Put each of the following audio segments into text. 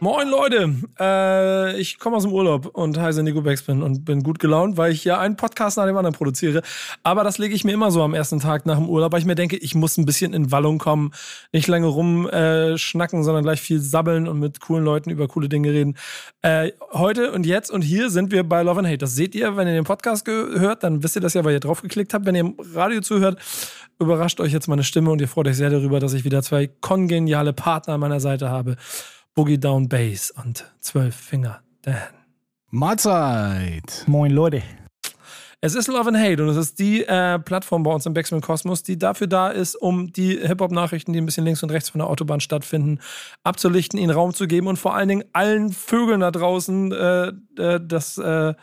Moin Leute, äh, ich komme aus dem Urlaub und heiße Nico Backspin und bin gut gelaunt, weil ich ja einen Podcast nach dem anderen produziere. Aber das lege ich mir immer so am ersten Tag nach dem Urlaub, weil ich mir denke, ich muss ein bisschen in Wallung kommen, nicht lange rumschnacken, äh, sondern gleich viel sabbeln und mit coolen Leuten über coole Dinge reden. Äh, heute und jetzt und hier sind wir bei Love and Hate. Das seht ihr, wenn ihr den Podcast gehört, dann wisst ihr das ja, weil ihr drauf geklickt habt. Wenn ihr im Radio zuhört, überrascht euch jetzt meine Stimme und ihr freut euch sehr darüber, dass ich wieder zwei kongeniale Partner an meiner Seite habe. Boogie Down Bass und Zwölf Finger Dan. Mahlzeit. Moin Leute. Es ist Love and Hate und es ist die äh, Plattform bei uns im Backspin Kosmos, die dafür da ist, um die Hip-Hop-Nachrichten, die ein bisschen links und rechts von der Autobahn stattfinden, abzulichten, ihnen Raum zu geben und vor allen Dingen allen Vögeln da draußen äh, äh, das äh,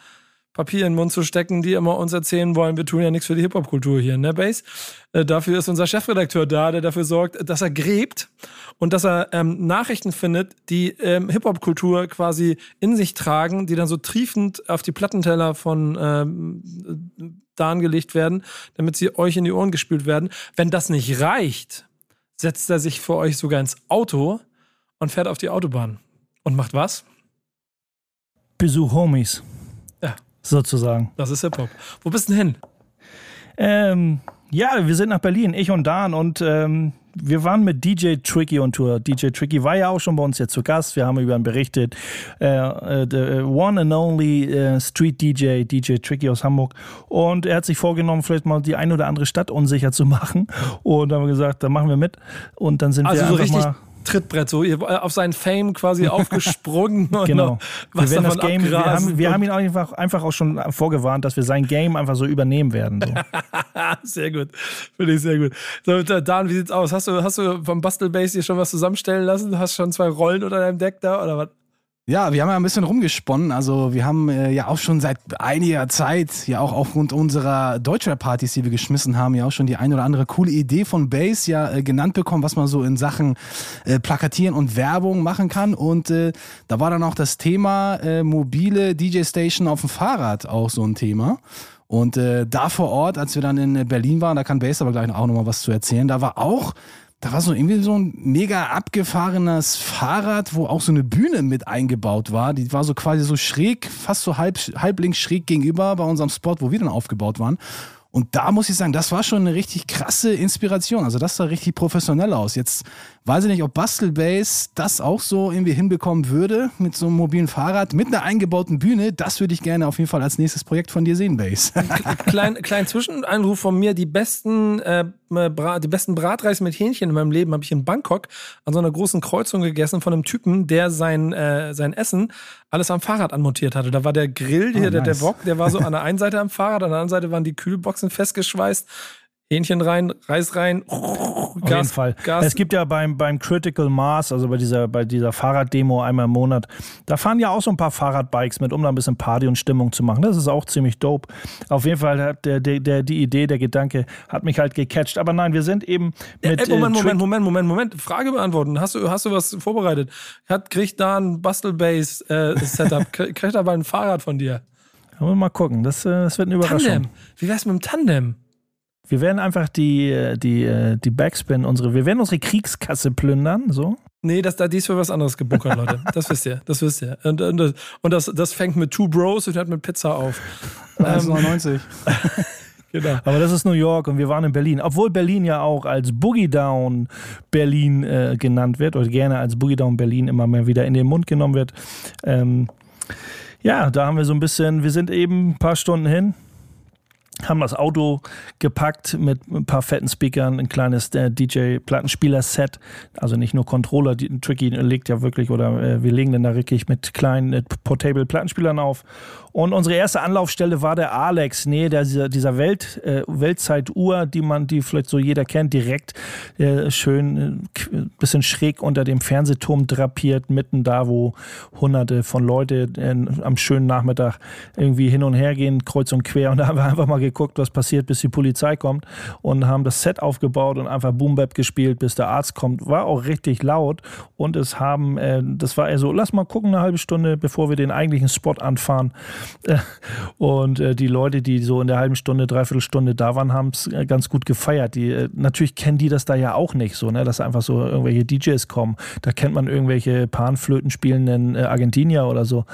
Papier in den Mund zu stecken, die immer uns erzählen wollen, wir tun ja nichts für die Hip-Hop-Kultur hier, ne, Base? Äh, dafür ist unser Chefredakteur da, der dafür sorgt, dass er gräbt und dass er ähm, Nachrichten findet, die ähm, Hip-Hop-Kultur quasi in sich tragen, die dann so triefend auf die Plattenteller von ähm, Dan gelegt werden, damit sie euch in die Ohren gespült werden. Wenn das nicht reicht, setzt er sich für euch sogar ins Auto und fährt auf die Autobahn. Und macht was? Besuch Homies. Sozusagen. Das ist Hip-Hop. Wo bist du denn hin? Ähm, ja, wir sind nach Berlin, ich und Dan, und ähm, wir waren mit DJ Tricky on Tour. DJ Tricky war ja auch schon bei uns jetzt zu Gast. Wir haben über ihn berichtet. Äh, äh, the one and only äh, Street DJ, DJ Tricky aus Hamburg. Und er hat sich vorgenommen, vielleicht mal die ein oder andere Stadt unsicher zu machen. Und dann haben wir gesagt, da machen wir mit. Und dann sind also wir so einfach richtig mal Trittbrett, so ihr- auf seinen Fame quasi aufgesprungen und Genau. wir, werden das Game, wir, haben, wir haben ihn einfach, einfach auch schon vorgewarnt, dass wir sein Game einfach so übernehmen werden. So. sehr gut. Finde ich sehr gut. So, da- Dan, wie sieht's aus? Hast du, hast du vom Bastelbase dir schon was zusammenstellen lassen? Hast schon zwei Rollen unter deinem Deck da oder was? Ja, wir haben ja ein bisschen rumgesponnen. Also wir haben äh, ja auch schon seit einiger Zeit, ja auch aufgrund unserer Deutschrap-Partys, die wir geschmissen haben, ja auch schon die ein oder andere coole Idee von Bass ja äh, genannt bekommen, was man so in Sachen äh, Plakatieren und Werbung machen kann. Und äh, da war dann auch das Thema äh, mobile DJ-Station auf dem Fahrrad auch so ein Thema. Und äh, da vor Ort, als wir dann in Berlin waren, da kann Bass aber gleich auch nochmal was zu erzählen, da war auch da war so irgendwie so ein mega abgefahrenes Fahrrad, wo auch so eine Bühne mit eingebaut war. Die war so quasi so schräg, fast so halb, halblinks schräg gegenüber bei unserem Spot, wo wir dann aufgebaut waren. Und da muss ich sagen, das war schon eine richtig krasse Inspiration. Also das sah richtig professionell aus. Jetzt weiß ich nicht, ob Bastelbase das auch so irgendwie hinbekommen würde mit so einem mobilen Fahrrad, mit einer eingebauten Bühne. Das würde ich gerne auf jeden Fall als nächstes Projekt von dir sehen, Base. Klein, klein Zwischeneinruf von mir. Die besten, äh, Bra die besten Bratreis mit Hähnchen in meinem Leben habe ich in Bangkok an so einer großen Kreuzung gegessen von einem Typen, der sein, äh, sein Essen alles am Fahrrad anmontiert hatte. Da war der Grill, hier, der, der nice. Wok, der war so an der einen Seite am Fahrrad, an der anderen Seite waren die Kühlboxen festgeschweißt. Hähnchen rein, Reis rein, Auf jeden Fall. Gas. Es gibt ja beim, beim Critical Mass, also bei dieser, bei dieser Fahrraddemo einmal im Monat, da fahren ja auch so ein paar Fahrradbikes mit, um da ein bisschen Party und Stimmung zu machen. Das ist auch ziemlich dope. Auf jeden Fall hat der, der, der, die Idee, der Gedanke hat mich halt gecatcht. Aber nein, wir sind eben mit. Ey, Moment, äh, Moment, Moment, Moment, Moment. Frage beantworten. Hast du, hast du was vorbereitet? Hat, kriegt da ein Bastelbase-Setup? kriegt er aber ein Fahrrad von dir? Wollen wir mal gucken. Das, äh, das wird eine Überraschung. Tandem. Wie wär's mit dem Tandem? Wir werden einfach die, äh, die, äh, die Backspin, unsere, wir werden unsere Kriegskasse plündern, so. Nee, das, da, die ist für was anderes gebunkert, Leute. Das wisst ihr. Das wisst ihr. Und, und, und das, das fängt mit Two Bros und hört mit Pizza auf. 1,99. Genau. Aber das ist New York und wir waren in Berlin. Obwohl Berlin ja auch als Boogie Down Berlin äh, genannt wird oder gerne als Boogie Down Berlin immer mehr wieder in den Mund genommen wird. Ähm, ja, da haben wir so ein bisschen, wir sind eben ein paar Stunden hin, haben das Auto gepackt mit ein paar fetten Speakern, ein kleines äh, DJ-Plattenspieler-Set, also nicht nur Controller, die, Tricky legt ja wirklich, oder äh, wir legen dann da wirklich mit kleinen äh, Portable-Plattenspielern auf. Und unsere erste Anlaufstelle war der Alex, nee, der, dieser, dieser Welt, äh, Weltzeituhr, die man, die vielleicht so jeder kennt, direkt äh, schön, bisschen schräg unter dem Fernsehturm drapiert, mitten da, wo hunderte von Leute am schönen Nachmittag irgendwie hin und her gehen, kreuz und quer. Und da haben wir einfach mal geguckt, was passiert, bis die Polizei kommt und haben das Set aufgebaut und einfach Boom Bap gespielt, bis der Arzt kommt. War auch richtig laut und es haben, äh, das war eher so, lass mal gucken eine halbe Stunde, bevor wir den eigentlichen Spot anfahren. Und äh, die Leute, die so in der halben Stunde, dreiviertel Stunde da waren, haben es äh, ganz gut gefeiert. Die, äh, natürlich kennen die das da ja auch nicht so, ne, dass einfach so irgendwelche DJs kommen. Da kennt man irgendwelche Panflöten spielenden äh, Argentinier oder so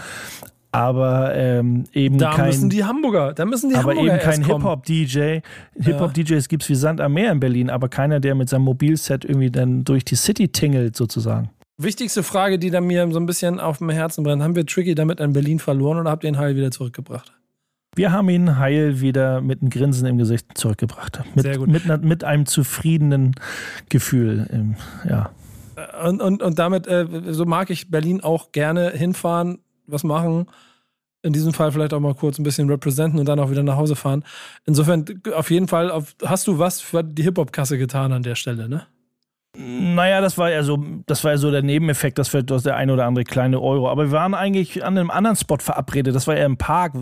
aber ähm, eben Da kein, müssen die Hamburger, da müssen die aber Hamburger eben kein. Hip-Hop-DJ. Hip-Hop-DJs gibt es wie Sand am Meer in Berlin, aber keiner, der mit seinem Mobilset irgendwie dann durch die City tingelt, sozusagen. Wichtigste Frage, die da mir so ein bisschen auf dem Herzen brennt. Haben wir Tricky damit in Berlin verloren oder habt ihr ihn heil wieder zurückgebracht? Wir haben ihn heil wieder mit einem Grinsen im Gesicht zurückgebracht. Mit, Sehr gut. Mit, mit einem zufriedenen Gefühl. ähm, Ja. Und, und, und damit, äh, so mag ich Berlin auch gerne hinfahren, was machen. In diesem Fall vielleicht auch mal kurz ein bisschen representen und dann auch wieder nach Hause fahren. Insofern, auf jeden Fall, auf, hast du was für die Hip-Hop-Kasse getan an der Stelle, ne? Naja, das war ja so, das war ja so der Nebeneffekt, das das der ein oder andere kleine Euro. Aber wir waren eigentlich an einem anderen Spot verabredet. Das war ja im Park.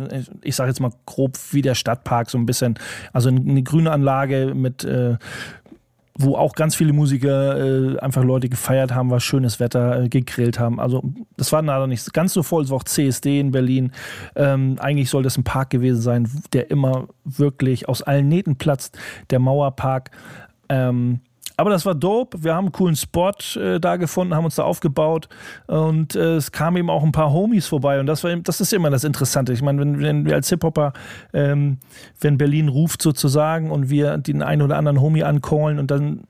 Ich sage jetzt mal grob wie der Stadtpark, so ein bisschen. Also eine grüne Anlage mit, äh, wo auch ganz viele Musiker äh, einfach Leute gefeiert haben, war schönes Wetter, äh, gegrillt haben. Also das war leider nicht ganz so voll. Es war auch CSD in Berlin. Ähm, eigentlich soll das ein Park gewesen sein, der immer wirklich aus allen Nähten platzt. Der Mauerpark. Ähm, aber das war dope. Wir haben einen coolen Spot äh, da gefunden, haben uns da aufgebaut und äh, es kamen eben auch ein paar Homies vorbei und das war das ist immer das Interessante. Ich meine, wenn, wenn wir als Hip-Hopper, ähm, wenn Berlin ruft sozusagen und wir den einen oder anderen Homie ancallen und dann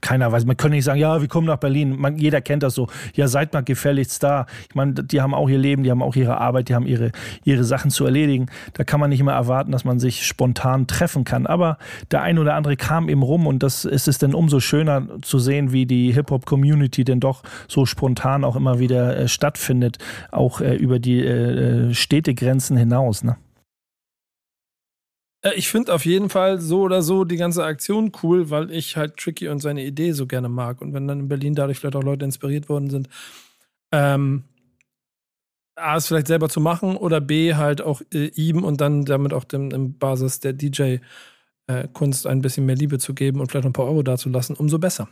keiner weiß, man kann nicht sagen, ja, wir kommen nach Berlin. Man, jeder kennt das so. Ja, seid mal gefälligst da. Ich meine, die haben auch ihr Leben, die haben auch ihre Arbeit, die haben ihre, ihre Sachen zu erledigen. Da kann man nicht immer erwarten, dass man sich spontan treffen kann. Aber der ein oder andere kam eben rum und das ist es dann umso schöner zu sehen, wie die Hip-Hop-Community denn doch so spontan auch immer wieder äh, stattfindet, auch äh, über die äh, Städtegrenzen hinaus. Ne? Äh, Ich finde auf jeden Fall so oder so die ganze Aktion cool, weil ich halt Tricky und seine Idee so gerne mag. Und wenn dann in Berlin dadurch vielleicht auch Leute inspiriert worden sind, ähm, A, es vielleicht selber zu machen oder B, halt auch äh, ihm und dann damit auch dem, dem Basis der DJ-Kunst ein bisschen mehr Liebe zu geben und vielleicht noch ein paar Euro dazulassen, umso besser.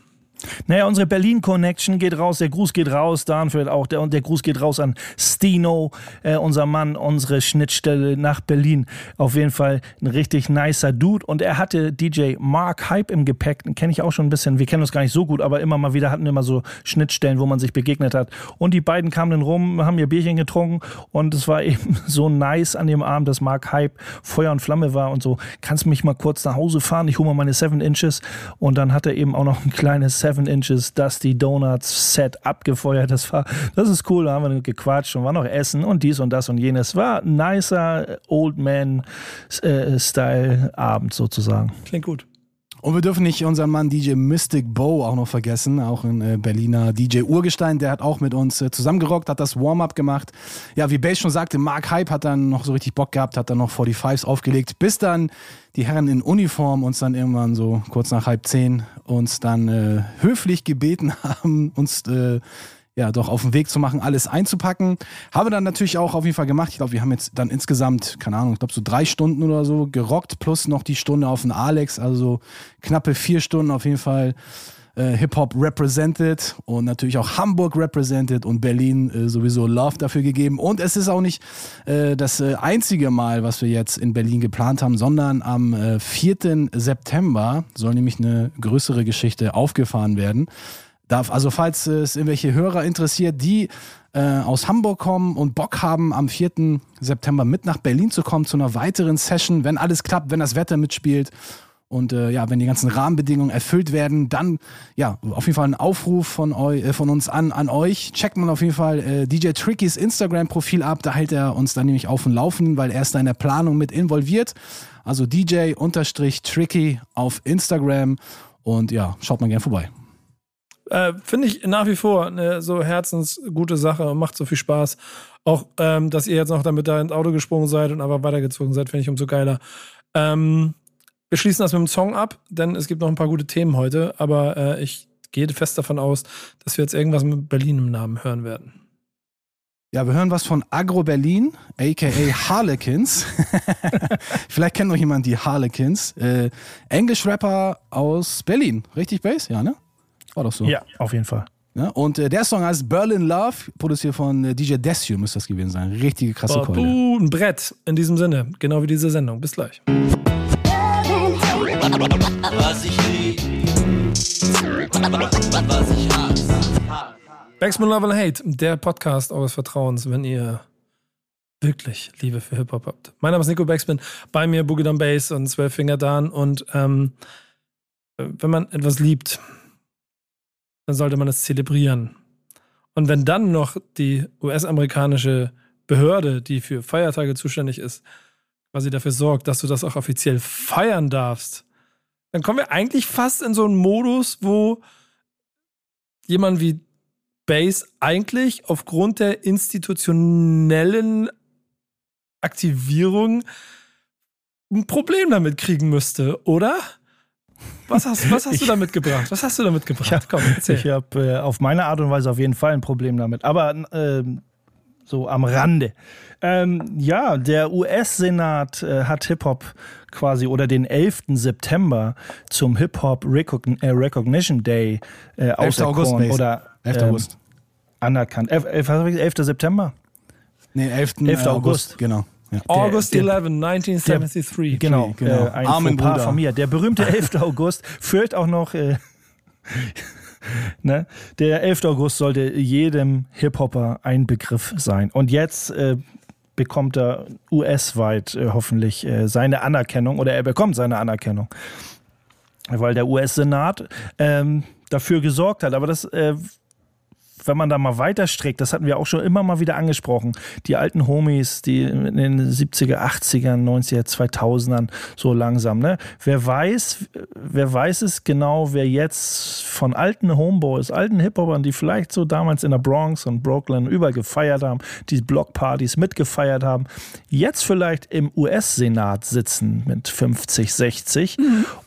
Naja, unsere Berlin-Connection geht raus, der Gruß geht raus, Darnfeld auch, der, und der Gruß geht raus an Stino, äh, unser Mann, unsere Schnittstelle nach Berlin. Auf jeden Fall ein richtig nicer Dude. Und er hatte DJ Mark Hype im Gepäck, den kenne ich auch schon ein bisschen, wir kennen uns gar nicht so gut, aber immer mal wieder hatten wir mal so Schnittstellen, wo man sich begegnet hat. Und die beiden kamen dann rum, haben ihr Bierchen getrunken und es war eben so nice an dem Abend, dass Mark Hype Feuer und Flamme war und so, kannst mich mal kurz nach Hause fahren, ich hole mal meine 7 Inches und dann hat er eben auch noch ein kleines 7 Inches Dusty Donuts Set abgefeuert. Das war, das ist cool, da haben wir gequatscht und war noch Essen und dies und das und jenes. War nicer Old Man äh, sozusagen. Klingt gut. Und wir dürfen nicht unseren Mann DJ Mystic Bo auch noch vergessen, auch ein äh, Berliner DJ Urgestein, der hat auch mit uns äh, zusammengerockt, hat das Warm-up gemacht. Ja, wie Bass schon sagte, Mark Hype hat dann noch so richtig Bock gehabt, hat dann noch 45s aufgelegt, bis dann die Herren in Uniform uns dann irgendwann so kurz nach halb zehn uns dann äh, höflich gebeten haben, uns äh, ja, doch auf den Weg zu machen, alles einzupacken. Habe dann natürlich auch auf jeden Fall gemacht. Ich glaube, wir haben jetzt dann insgesamt, keine Ahnung, ich glaube so drei Stunden oder so gerockt, plus noch die Stunde auf den Alex, also so knappe vier Stunden auf jeden Fall äh, Hip-Hop represented und natürlich auch Hamburg represented und Berlin äh, sowieso Love dafür gegeben. Und es ist auch nicht äh, das äh, einzige Mal, was wir jetzt in Berlin geplant haben, sondern am äh, 4. September soll nämlich eine größere Geschichte aufgefahren werden. Darf, also falls es irgendwelche Hörer interessiert, die äh, aus Hamburg kommen und Bock haben, am 4. September mit nach Berlin zu kommen zu einer weiteren Session, wenn alles klappt, wenn das Wetter mitspielt und äh, ja, wenn die ganzen Rahmenbedingungen erfüllt werden, dann ja, auf jeden Fall ein Aufruf von, eu, äh, von uns an, an euch. Checkt man auf jeden Fall äh, DJ Trickys Instagram-Profil ab, da hält er uns dann nämlich auf dem Laufenden, weil er ist da in der Planung mit involviert. Also DJ-Tricky auf Instagram und ja, schaut mal gern vorbei. Äh, Finde ich nach wie vor eine so herzensgute Sache und macht so viel Spaß. Auch, ähm, dass ihr jetzt noch damit da ins Auto gesprungen seid und aber weitergezogen seid, finde ich umso geiler. Ähm, wir schließen das mit dem Song ab, denn es gibt noch ein paar gute Themen heute, aber äh, ich gehe fest davon aus, dass wir jetzt irgendwas mit Berlin im Namen hören werden. Ja, wir hören was von Agro Berlin, aka Harlequins. Vielleicht kennt noch jemand die Harlequins. Äh, Englisch-Rapper aus Berlin. Richtig, Bass? Ja, ne? War doch so. Ja, auf jeden Fall. Ja, und äh, der Song heißt Berlin Love, produziert von äh, DJ Desio, müsste das gewesen sein. Richtige krasse Keule. Uh, ein Brett in diesem Sinne. Genau wie diese Sendung. Bis gleich. Was ich lieb, was ich hasse. Backspin Love and Hate, der Podcast eures Vertrauens, wenn ihr wirklich Liebe für Hip-Hop habt. Mein Name ist Nico Backspin, bei mir Boogie Down Bass und Zwölf Finger Dan und ähm, wenn man etwas liebt, dann sollte man es zelebrieren. Und wenn dann noch die US-amerikanische Behörde, die für Feiertage zuständig ist, quasi dafür sorgt, dass du das auch offiziell feiern darfst, dann kommen wir eigentlich fast in so einen Modus, wo jemand wie Base eigentlich aufgrund der institutionellen Aktivierung ein Problem damit kriegen müsste, oder? Was hast, was hast du damit gebracht? Was hast du damit gebracht? Ich Komm, erzähl. Ich habe äh, auf meine Art und Weise auf jeden Fall ein Problem damit. Aber ähm, so am Rande. Ähm, ja, der US-Senat äh, hat Hip-Hop quasi oder den 11. September zum Hip-Hop Recogn äh, Recognition Day äh, 11. August, auserkoren oder 11. ähm, August. anerkannt. 11, 11, was hab ich gesagt? 11. September? Nee, 11. 11. äh, August. Genau. Ja. August der- 11, 1973. Genau, genau. Äh, ein Armen Bruder. von mir. Der berühmte 11. August führt auch noch. Äh, ne? Der 11. August sollte jedem Hip-Hopper ein Begriff sein. Und jetzt äh, bekommt er US-weit äh, hoffentlich äh, seine Anerkennung oder er bekommt seine Anerkennung. Weil der US-Senat ähm, dafür gesorgt hat. Aber das. Wenn man da mal weiterstreckt, das hatten wir auch schon immer mal wieder angesprochen, die alten Homies, die in den 70er, 80ern, 90er, 2000ern so langsam, ne? Wer weiß, wer weiß es genau, wer jetzt von alten Homeboys, alten Hip-Hopern, die vielleicht so damals in der Bronx und Brooklyn überall gefeiert haben, die Blockpartys mitgefeiert haben, jetzt vielleicht im US-Senat sitzen mit 50, 60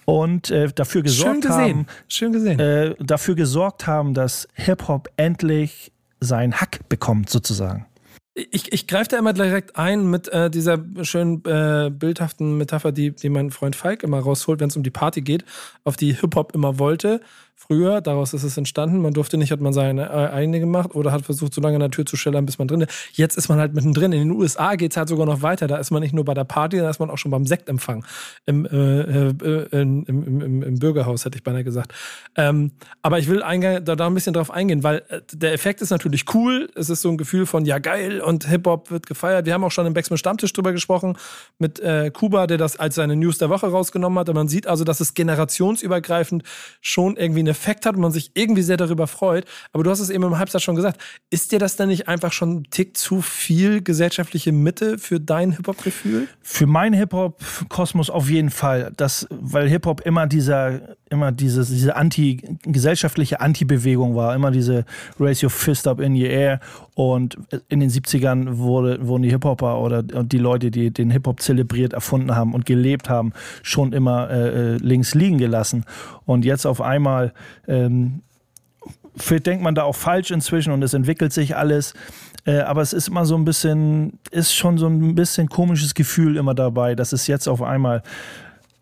und äh, dafür Schön gesorgt haben, gesehen. Schön gesehen. äh, dafür gesorgt haben, dass Hip-Hop endlich seinen Hack bekommt, sozusagen. Ich, ich greife da immer direkt ein mit äh, dieser schönen äh, bildhaften Metapher, die, die mein Freund Falk immer rausholt, wenn es um die Party geht, auf die Hip-Hop immer wollte. Früher, daraus ist es entstanden, man durfte nicht, hat man seine äh, eigene gemacht oder hat versucht, so lange an der Tür zu schellern, bis man drin ist. Jetzt ist man halt mittendrin. In den USA geht es halt sogar noch weiter. Da ist man nicht nur bei der Party, da ist man auch schon beim Sektempfang. Im, äh, äh, im, im, im, Bürgerhaus, hätte ich beinahe gesagt. Ähm, aber ich will eingang, da, da ein bisschen drauf eingehen, weil äh, der Effekt ist natürlich cool. Es ist so ein Gefühl von, ja geil, und Hip-Hop wird gefeiert. Wir haben auch schon im Backspin Stammtisch drüber gesprochen mit äh, Kuba, der das als seine News der Woche rausgenommen hat. Und man sieht also, dass es generationsübergreifend schon irgendwie einen Effekt hat und man sich irgendwie sehr darüber freut. Aber du hast es eben im Halbsatz schon gesagt. Ist dir das denn nicht einfach schon ein Tick zu viel gesellschaftliche Mitte für dein Hip-Hop-Gefühl? Für meinen Hip-Hop-Kosmos auf jeden Fall. Das, weil Hip-Hop immer dieser, immer dieses, diese anti, gesellschaftliche Anti-Bewegung war, immer diese Raise Your Fist Up in the Air. Und in den 70ern wurde, wurden die Hip-Hopper oder die Leute, die den Hip-Hop zelebriert, erfunden haben und gelebt haben, schon immer äh, äh, links liegen gelassen. Und jetzt auf einmal ähm, vielleicht denkt man da auch falsch inzwischen und es entwickelt sich alles. Äh, aber es ist immer so ein bisschen, ist schon so ein bisschen komisches Gefühl immer dabei, dass es jetzt auf einmal.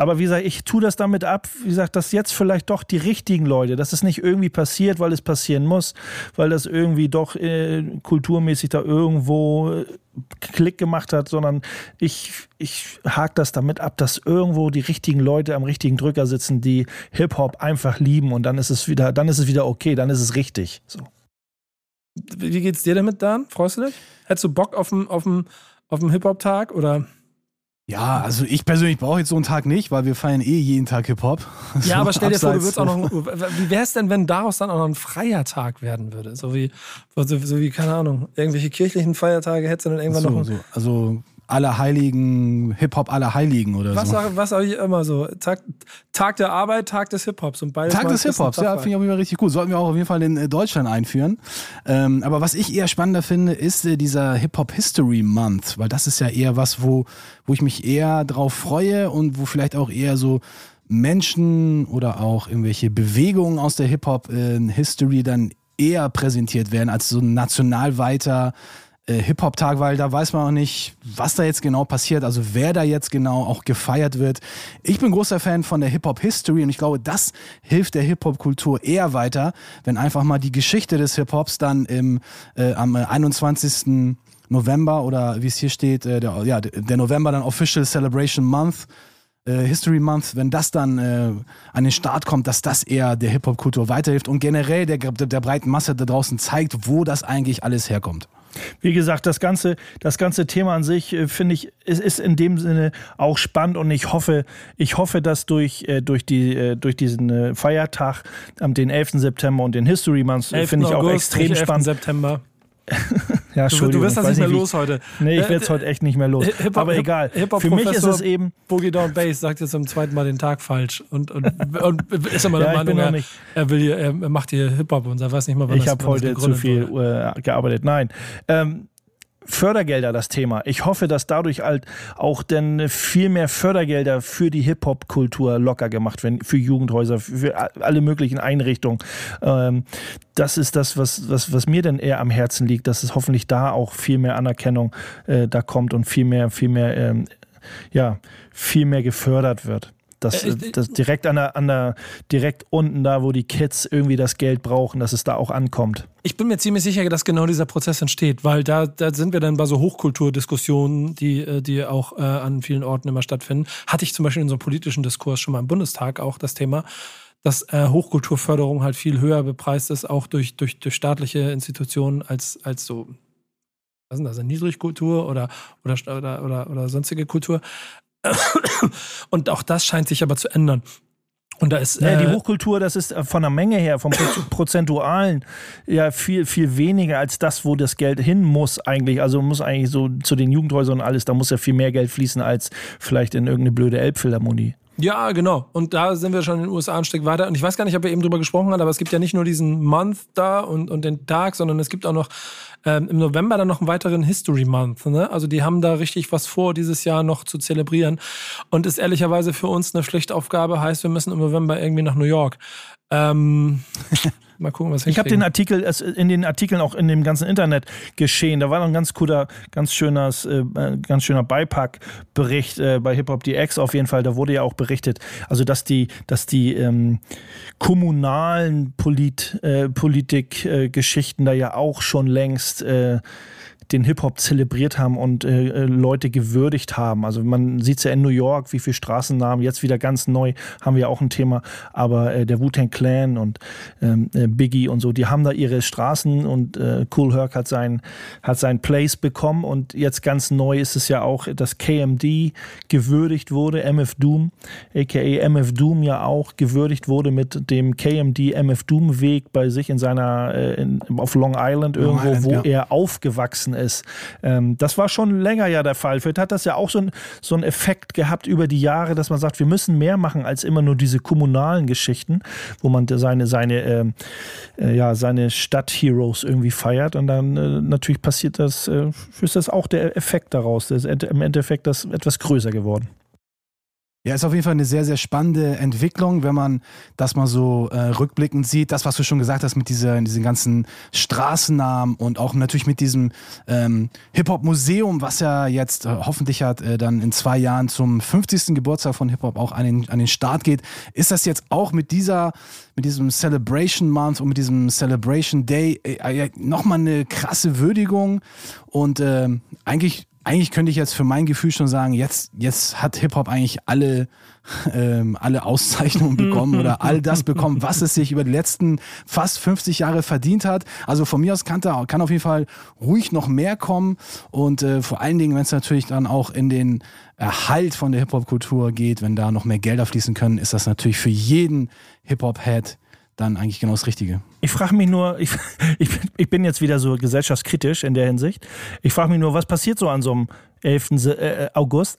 Aber wie gesagt, ich tue das damit ab, wie gesagt, dass jetzt vielleicht doch die richtigen Leute, dass es nicht irgendwie passiert, weil es passieren muss, weil das irgendwie doch äh, kulturmäßig da irgendwo äh, Klick gemacht hat, sondern ich, ich hake das damit ab, dass irgendwo die richtigen Leute am richtigen Drücker sitzen, die Hip-Hop einfach lieben und dann ist es wieder, dann ist es wieder okay, dann ist es richtig. So. Wie geht's dir damit, Dan? Freust du dich? Hättest du Bock auf einen auf auf Hip-Hop-Tag oder? Ja, also ich persönlich brauche jetzt so einen Tag nicht, weil wir feiern eh jeden Tag Hip-Hop. Ja, So aber stell dir vor, du würdest auch noch. Wie wäre es denn, wenn daraus dann auch noch ein freier Tag werden würde? So wie, so, so wie keine Ahnung, irgendwelche kirchlichen Feiertage hättest du dann irgendwann so, noch. so, also aller Heiligen, Hip-Hop aller Heiligen oder Was so. sag, was sag ich immer so? Tag, Tag der Arbeit, Tag des Hip-Hops. Und beides Tag des Hip-Hops, ja, finde ich auf jeden Fall richtig gut. Sollten wir auch auf jeden Fall in äh, Deutschland einführen. Ähm, aber was ich eher spannender finde, ist äh, dieser Hip-Hop History Month, weil das ist ja eher was, wo, wo ich mich eher drauf freue und wo vielleicht auch eher so Menschen oder auch irgendwelche Bewegungen aus der Hip-Hop-History dann eher präsentiert werden als so ein nationalweiter äh, Hip-Hop-Tag, weil da weiß man auch nicht, was da jetzt genau passiert, also wer da jetzt genau auch gefeiert wird. Ich bin großer Fan von der Hip-Hop-History und ich glaube, das hilft der Hip-Hop-Kultur eher weiter, wenn einfach mal die Geschichte des Hip-Hops dann im, äh, am 21. November oder wie es hier steht, äh, der, ja, der November dann Official Celebration Month, äh, History Month, wenn das dann äh, an den Start kommt, dass das eher der Hip-Hop-Kultur weiterhilft und generell der, der breiten Masse da draußen zeigt, wo das eigentlich alles herkommt. Wie gesagt, das ganze, das ganze Thema an sich, äh, finde ich, ist, ist in dem Sinne auch spannend und ich hoffe, ich hoffe, dass durch, äh, durch, die, äh, durch diesen Feiertag am den 11. September und den History Month 11. finde ich auch extrem nicht 11. spannend. September. Ja, Du, du wirst das nicht mehr los heute. Nee, ich Äh, werde es heute echt nicht mehr los. Aber Hip- egal. Hip-Hop- Für mich ist es eben. Boogie Down Bass sagt jetzt zum zweiten Mal den Tag falsch und, und, und ist immer der Ja, Meinung, er, nicht. er, will hier, er macht hier Hip-Hop und er weiß nicht mal, wann Ich habe heute zu viel wurde. äh, gearbeitet. Nein. Ähm, Fördergelder das Thema. Ich hoffe, dass dadurch halt auch dann viel mehr Fördergelder für die Hip-Hop-Kultur locker gemacht werden, für Jugendhäuser, für alle möglichen Einrichtungen. Ähm, das ist das, was, was, was mir dann eher am Herzen liegt, dass es hoffentlich da auch viel mehr Anerkennung äh, da kommt und viel mehr, viel mehr, ähm, ja, viel mehr gefördert wird. Dass, Äh, ich- dass direkt an der, an der, direkt unten da, wo die Kids irgendwie das Geld brauchen, dass es da auch ankommt. Ich bin mir ziemlich sicher, dass genau dieser Prozess entsteht, weil da, da sind wir dann bei so Hochkulturdiskussionen, die, äh, die auch äh, an vielen Orten immer stattfinden. Hatte ich zum Beispiel in so einem politischen Diskurs schon mal im Bundestag auch das Thema, dass äh, Hochkulturförderung halt viel höher bepreist ist, auch durch, durch, durch staatliche Institutionen als, als so, was denn das, Niedrigkultur oder, oder, oder, oder, oder sonstige Kultur. Und auch das scheint sich aber zu ändern. Und da ist Ja, die äh, Hochkultur, das ist äh, von der Menge her, vom Proz- Prozentualen, ja viel, viel weniger als das, wo das Geld hin muss eigentlich. Also muss eigentlich so zu den Jugendhäusern und alles, da muss ja viel mehr Geld fließen als vielleicht in irgendeine blöde Elbphilharmonie. Ja, genau. Und da sind wir schon in den USA ein Stück weiter. Und ich weiß gar nicht, ob er eben drüber gesprochen hat, aber es gibt ja nicht nur diesen Month da und, und den Tag, sondern es gibt auch noch ähm, im November dann noch einen weiteren History Month. Ne? Also die haben da richtig was vor, dieses Jahr noch zu zelebrieren. Und ist ehrlicherweise für uns eine Pflichtaufgabe, heißt, wir müssen im November irgendwie nach New York. Ähm, mal gucken, was Ich habe den Artikel, in den Artikeln auch in dem ganzen Internet geschehen. Da war noch ein ganz cooler, ganz schönes, äh, äh, ganz schöner Beipackbericht äh, bei Hip Hop DX auf jeden Fall. Da wurde ja auch berichtet, also dass die, dass die ähm, kommunalen Polit, äh, Politikgeschichten da ja auch schon längst äh, den Hip-Hop zelebriert haben und äh, äh, Leute gewürdigt haben. Also man sieht es ja in New York, wie viele Straßennamen, jetzt wieder ganz neu, haben wir auch ein Thema, aber äh, der Wu-Tang Clan und ähm, äh, Biggie und so, die haben da ihre Straßen und äh, Cool Herc hat sein, hat sein Place bekommen und jetzt ganz neu ist es ja auch, dass KMD gewürdigt wurde, MF Doom, aka MF Doom ja auch gewürdigt wurde mit dem KMD MF Doom Weg bei sich in seiner, äh, in, auf Long Island Long irgendwo, Island, wo ja. er aufgewachsen ist. Ähm, das war schon länger ja der Fall. Vielleicht hat das ja auch so, ein, so einen Effekt gehabt über die Jahre, dass man sagt, wir müssen mehr machen als immer nur diese kommunalen Geschichten, wo man seine, seine, ähm, äh, ja, seine Stadt-Heroes irgendwie feiert. Und dann äh, natürlich passiert das, äh, ist das auch der Effekt daraus. Das ist im Endeffekt das etwas größer geworden. Ja, ist auf jeden Fall eine sehr, sehr spannende Entwicklung, wenn man das mal so äh, rückblickend sieht. Das, was du schon gesagt hast mit dieser, diesen ganzen Straßennamen und auch natürlich mit diesem ähm, Hip-Hop-Museum, was ja jetzt äh, hoffentlich hat äh, dann in zwei Jahren zum 50. Geburtstag von Hip-Hop auch an den, an den Start geht. Ist das jetzt auch mit dieser, mit diesem Celebration Month und mit diesem Celebration Day äh, äh, nochmal eine krasse Würdigung und ähm, eigentlich eigentlich könnte ich jetzt für mein Gefühl schon sagen, jetzt, jetzt hat Hip-Hop eigentlich alle, ähm, alle Auszeichnungen bekommen oder all das bekommen, was es sich über die letzten fast 50 Jahre verdient hat. Also von mir aus kann, da, kann auf jeden Fall ruhig noch mehr kommen und äh, vor allen Dingen, wenn es natürlich dann auch in den Erhalt von der Hip-Hop-Kultur geht, wenn da noch mehr Gelder fließen können, ist das natürlich für jeden Hip-Hop-Head dann eigentlich genau das Richtige. Ich frage mich nur, ich, ich, bin- ich bin jetzt wieder so gesellschaftskritisch in der Hinsicht. Ich frage mich nur, was passiert so an so einem 11. Se- äh, August,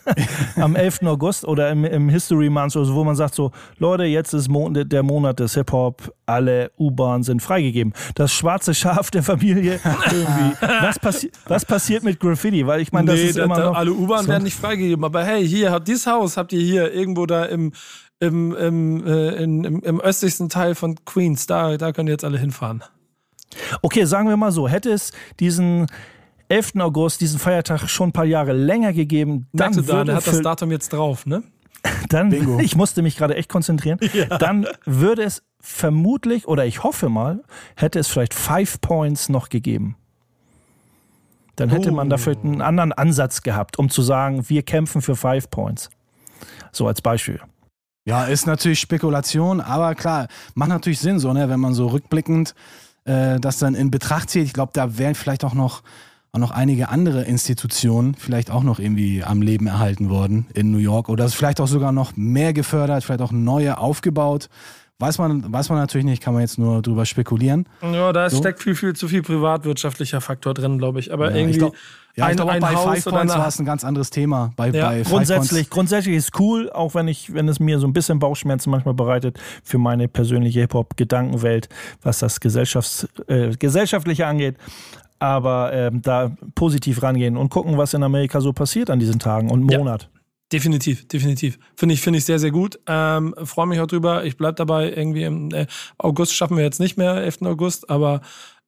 am 11. August oder im, im History Month, oder so, wo man sagt so, Leute, jetzt ist Mon der Monat des Hip-Hop, alle U-Bahnen sind freigegeben. Das schwarze Schaf der Familie irgendwie. Was, passi was passiert mit Graffiti? Weil ich meine, das nee, ist da, immer noch... alle U-Bahnen so- werden nicht freigegeben. Aber hey, hier, habt dieses Haus habt ihr hier irgendwo da im, im, im, äh, in, im, im östlichsten Teil von Queens. Da, da könnt ihr jetzt alle hinfahren. Okay, sagen wir mal so, hätte es diesen 11. August, diesen Feiertag schon ein paar Jahre länger gegeben, dann Merkst du da, würde der hat das Datum jetzt drauf, ne? dann, Bingo. ich musste mich gerade echt konzentrieren, dann würde es vermutlich, oder ich hoffe mal, hätte es vielleicht Five Points noch gegeben. Dann hätte man dafür einen anderen Ansatz gehabt, um zu sagen, wir kämpfen für Five Points. So als Beispiel. Ja, ist natürlich Spekulation, aber klar, macht natürlich Sinn, so, ne, wenn man so rückblickend äh, das dann in Betracht zieht. Ich glaube, da wären vielleicht auch noch, auch noch einige andere Institutionen vielleicht auch noch irgendwie am Leben erhalten worden in New York oder vielleicht auch sogar noch mehr gefördert, vielleicht auch neue aufgebaut. Weiß man, weiß man natürlich nicht, kann man jetzt nur drüber spekulieren. Ja, da So. steckt viel, viel zu viel privatwirtschaftlicher Faktor drin, glaube ich. Aber Ja, irgendwie ich glaub, ja, ich ein, glaube, ein bei Haus Five oder Points war es ein ganz anderes Thema. Bei, Ja, bei Five Grundsätzlich, grundsätzlich ist cool, auch wenn ich, wenn es mir so ein bisschen Bauchschmerzen manchmal bereitet für meine persönliche Hip-Hop-Gedankenwelt, was das Gesellschafts-, äh, Gesellschaftliche angeht. Aber ähm, da positiv rangehen und gucken, was in Amerika so passiert an diesen Tagen und Ja. Monat. Definitiv, definitiv. Finde ich, finde ich sehr, sehr gut. Ähm, Freue mich auch drüber. Ich bleib dabei. Irgendwie im äh, August schaffen wir jetzt nicht mehr, 11. August, aber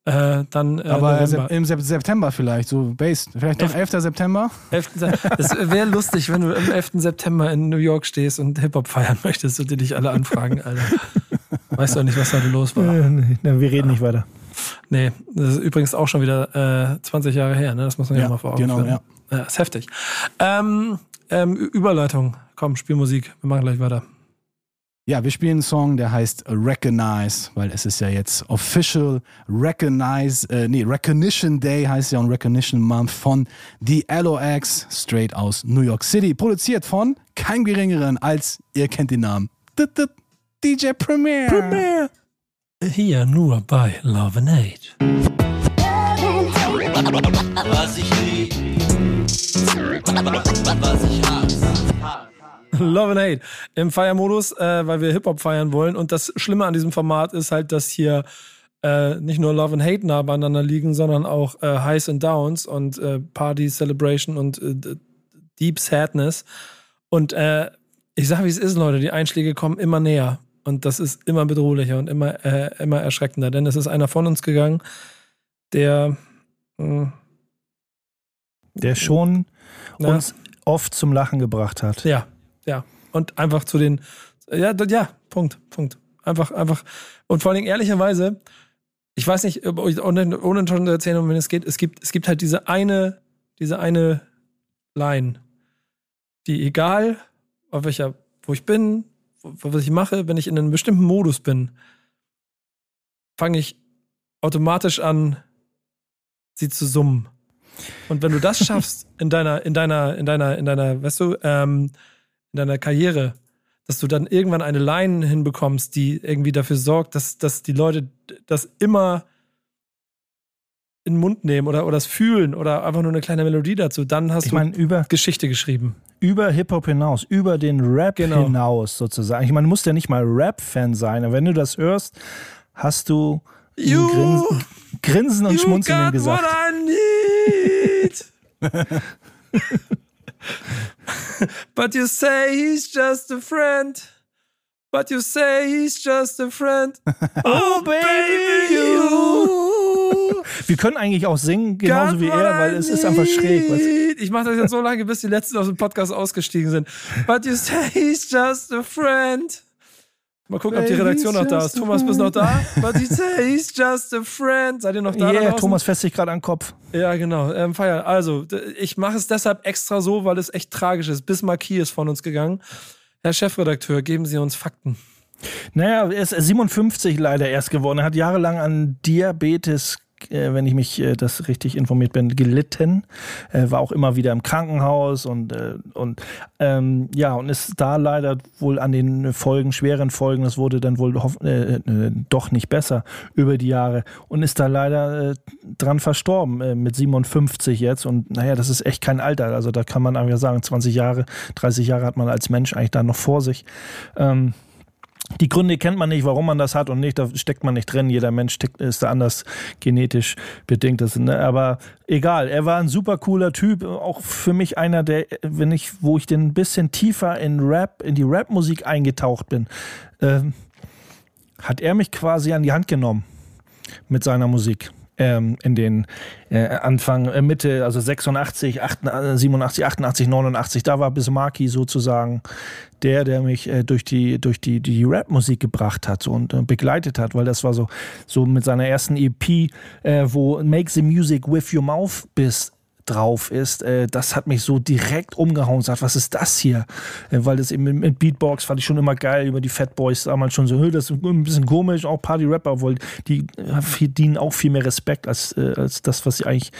äh, dann äh, aber November. im Sep- September vielleicht, so based. Vielleicht doch 11. September. 11. Se- Es wäre lustig, wenn du am 11. September in New York stehst und Hip-Hop feiern möchtest und die dich alle anfragen, Alter. Weißt du auch nicht, was heute los war. Äh, nee, wir reden nicht weiter. Nee, das ist übrigens auch schon wieder äh, 20 Jahre her, ne? Das muss man ja, Ja, mal vor Augen genau, führen. ja. ja. Ist heftig. Ähm, ähm, Überleitung. Komm, Spielmusik. Wir machen gleich weiter. Ja, wir spielen einen Song, der heißt Recognize, weil es ist ja jetzt Official Recognize, äh, nee, Recognition Day heißt ja und Recognition Month von The LOX, straight aus New York City, produziert von keinem geringeren als, ihr kennt den Namen, D -d DJ Premier. Hier nur bei Love and Hate. Was ich lieb, was ich hasse. Love and Hate im Feiermodus, äh, weil wir Hip-Hop feiern wollen. Und das Schlimme an diesem Format ist halt, dass hier äh, nicht nur Love and Hate nah beieinander liegen, sondern auch äh, Highs and Downs und äh, Party, Celebration und äh, Deep Sadness. Und äh, ich sag, wie es ist, Leute, die Einschläge kommen immer näher. Und das ist immer bedrohlicher und immer, äh, immer erschreckender. Denn es ist einer von uns gegangen, der mh, Der schon Ja. uns oft zum Lachen gebracht hat. Ja, ja. Und einfach zu den, ja, ja, Punkt, Punkt. Einfach, einfach. Und vor allen Dingen ehrlicherweise, ich weiß nicht, ohne, ohne schon zu erzählen, um wen es geht, es gibt, es gibt halt diese eine, diese eine Line, die egal, auf welcher, wo ich bin, wo, was ich mache, wenn ich in einem bestimmten Modus bin, fange ich automatisch an, sie zu summen. Und wenn du das schaffst in deiner, in deiner, in deiner, in deiner, weißt du, ähm, in deiner Karriere, dass du dann irgendwann eine Line hinbekommst, die irgendwie dafür sorgt, dass, dass die Leute das immer in den Mund nehmen oder, oder das fühlen oder einfach nur eine kleine Melodie dazu, dann hast Ich du meine, über, Geschichte geschrieben. über Hip-Hop hinaus, über den Rap Genau. hinaus sozusagen. Ich meine, du musst ja nicht mal Rap-Fan sein, aber wenn du das hörst, hast du You- Grinsen, Grinsen und Schmunzeln gesagt. But you say he's just a friend. But you say he's just a friend. Oh, baby, you. Wir können eigentlich auch singen, genauso got wie er, weil es ist einfach schräg. Weißt? Ich mache das jetzt so lange, bis die letzten aus dem Podcast ausgestiegen sind. But you say he's just a friend. Mal gucken, ob die Redaktion noch da ist. Thomas, bist du noch da? But you say he's just a friend. Seid ihr noch da? da Yeah? Thomas fässt sich gerade an den Kopf. Ja, genau. Ähm, Feier. Also, ich mache es deshalb extra so, weil es echt tragisch ist. Bismarck Key ist von uns gegangen. Herr Chefredakteur, geben Sie uns Fakten. Naja, er ist 57 leider erst geworden. Er hat jahrelang an Diabetes, wenn ich mich äh, das richtig informiert bin, gelitten. Er war auch immer wieder im Krankenhaus und, äh, und ähm, ja, und ist da leider wohl an den Folgen, schweren Folgen, das wurde dann wohl äh, äh, doch nicht besser über die Jahre und ist da leider äh, dran verstorben äh, mit 57 jetzt. Und naja, das ist echt kein Alter. Also da kann man einfach sagen, 20 Jahre, 30 Jahre hat man als Mensch eigentlich da noch vor sich. Ähm, die Gründe kennt man nicht, warum man das hat und nicht, da steckt man nicht drin. Jeder Mensch ist da anders genetisch bedingt. Ne? Aber egal, er war ein super cooler Typ. Auch für mich einer, der, wenn ich, wo ich den ein bisschen tiefer in Rap, in die Rap-Musik eingetaucht bin, ähm, hat er mich quasi an die Hand genommen mit seiner Musik. Ähm, in den äh, Anfang, äh, Mitte, also 86, 88, 87, 88, 89. Da war Bismarcky sozusagen der, der mich äh, durch die, durch die, die Rap-Musik gebracht hat so, und äh, begleitet hat, weil das war so, so mit seiner ersten EP, äh, wo Make the Music with Your Mouth bist drauf ist, äh, das hat mich so direkt umgehauen und sagt, was ist das hier? Äh, weil das eben mit Beatbox fand ich schon immer geil, über die Fat Boys damals schon so, das ist ein bisschen komisch, auch Party-Rapper, obwohl die äh, verdienen auch viel mehr Respekt als, äh, als das, was sie eigentlich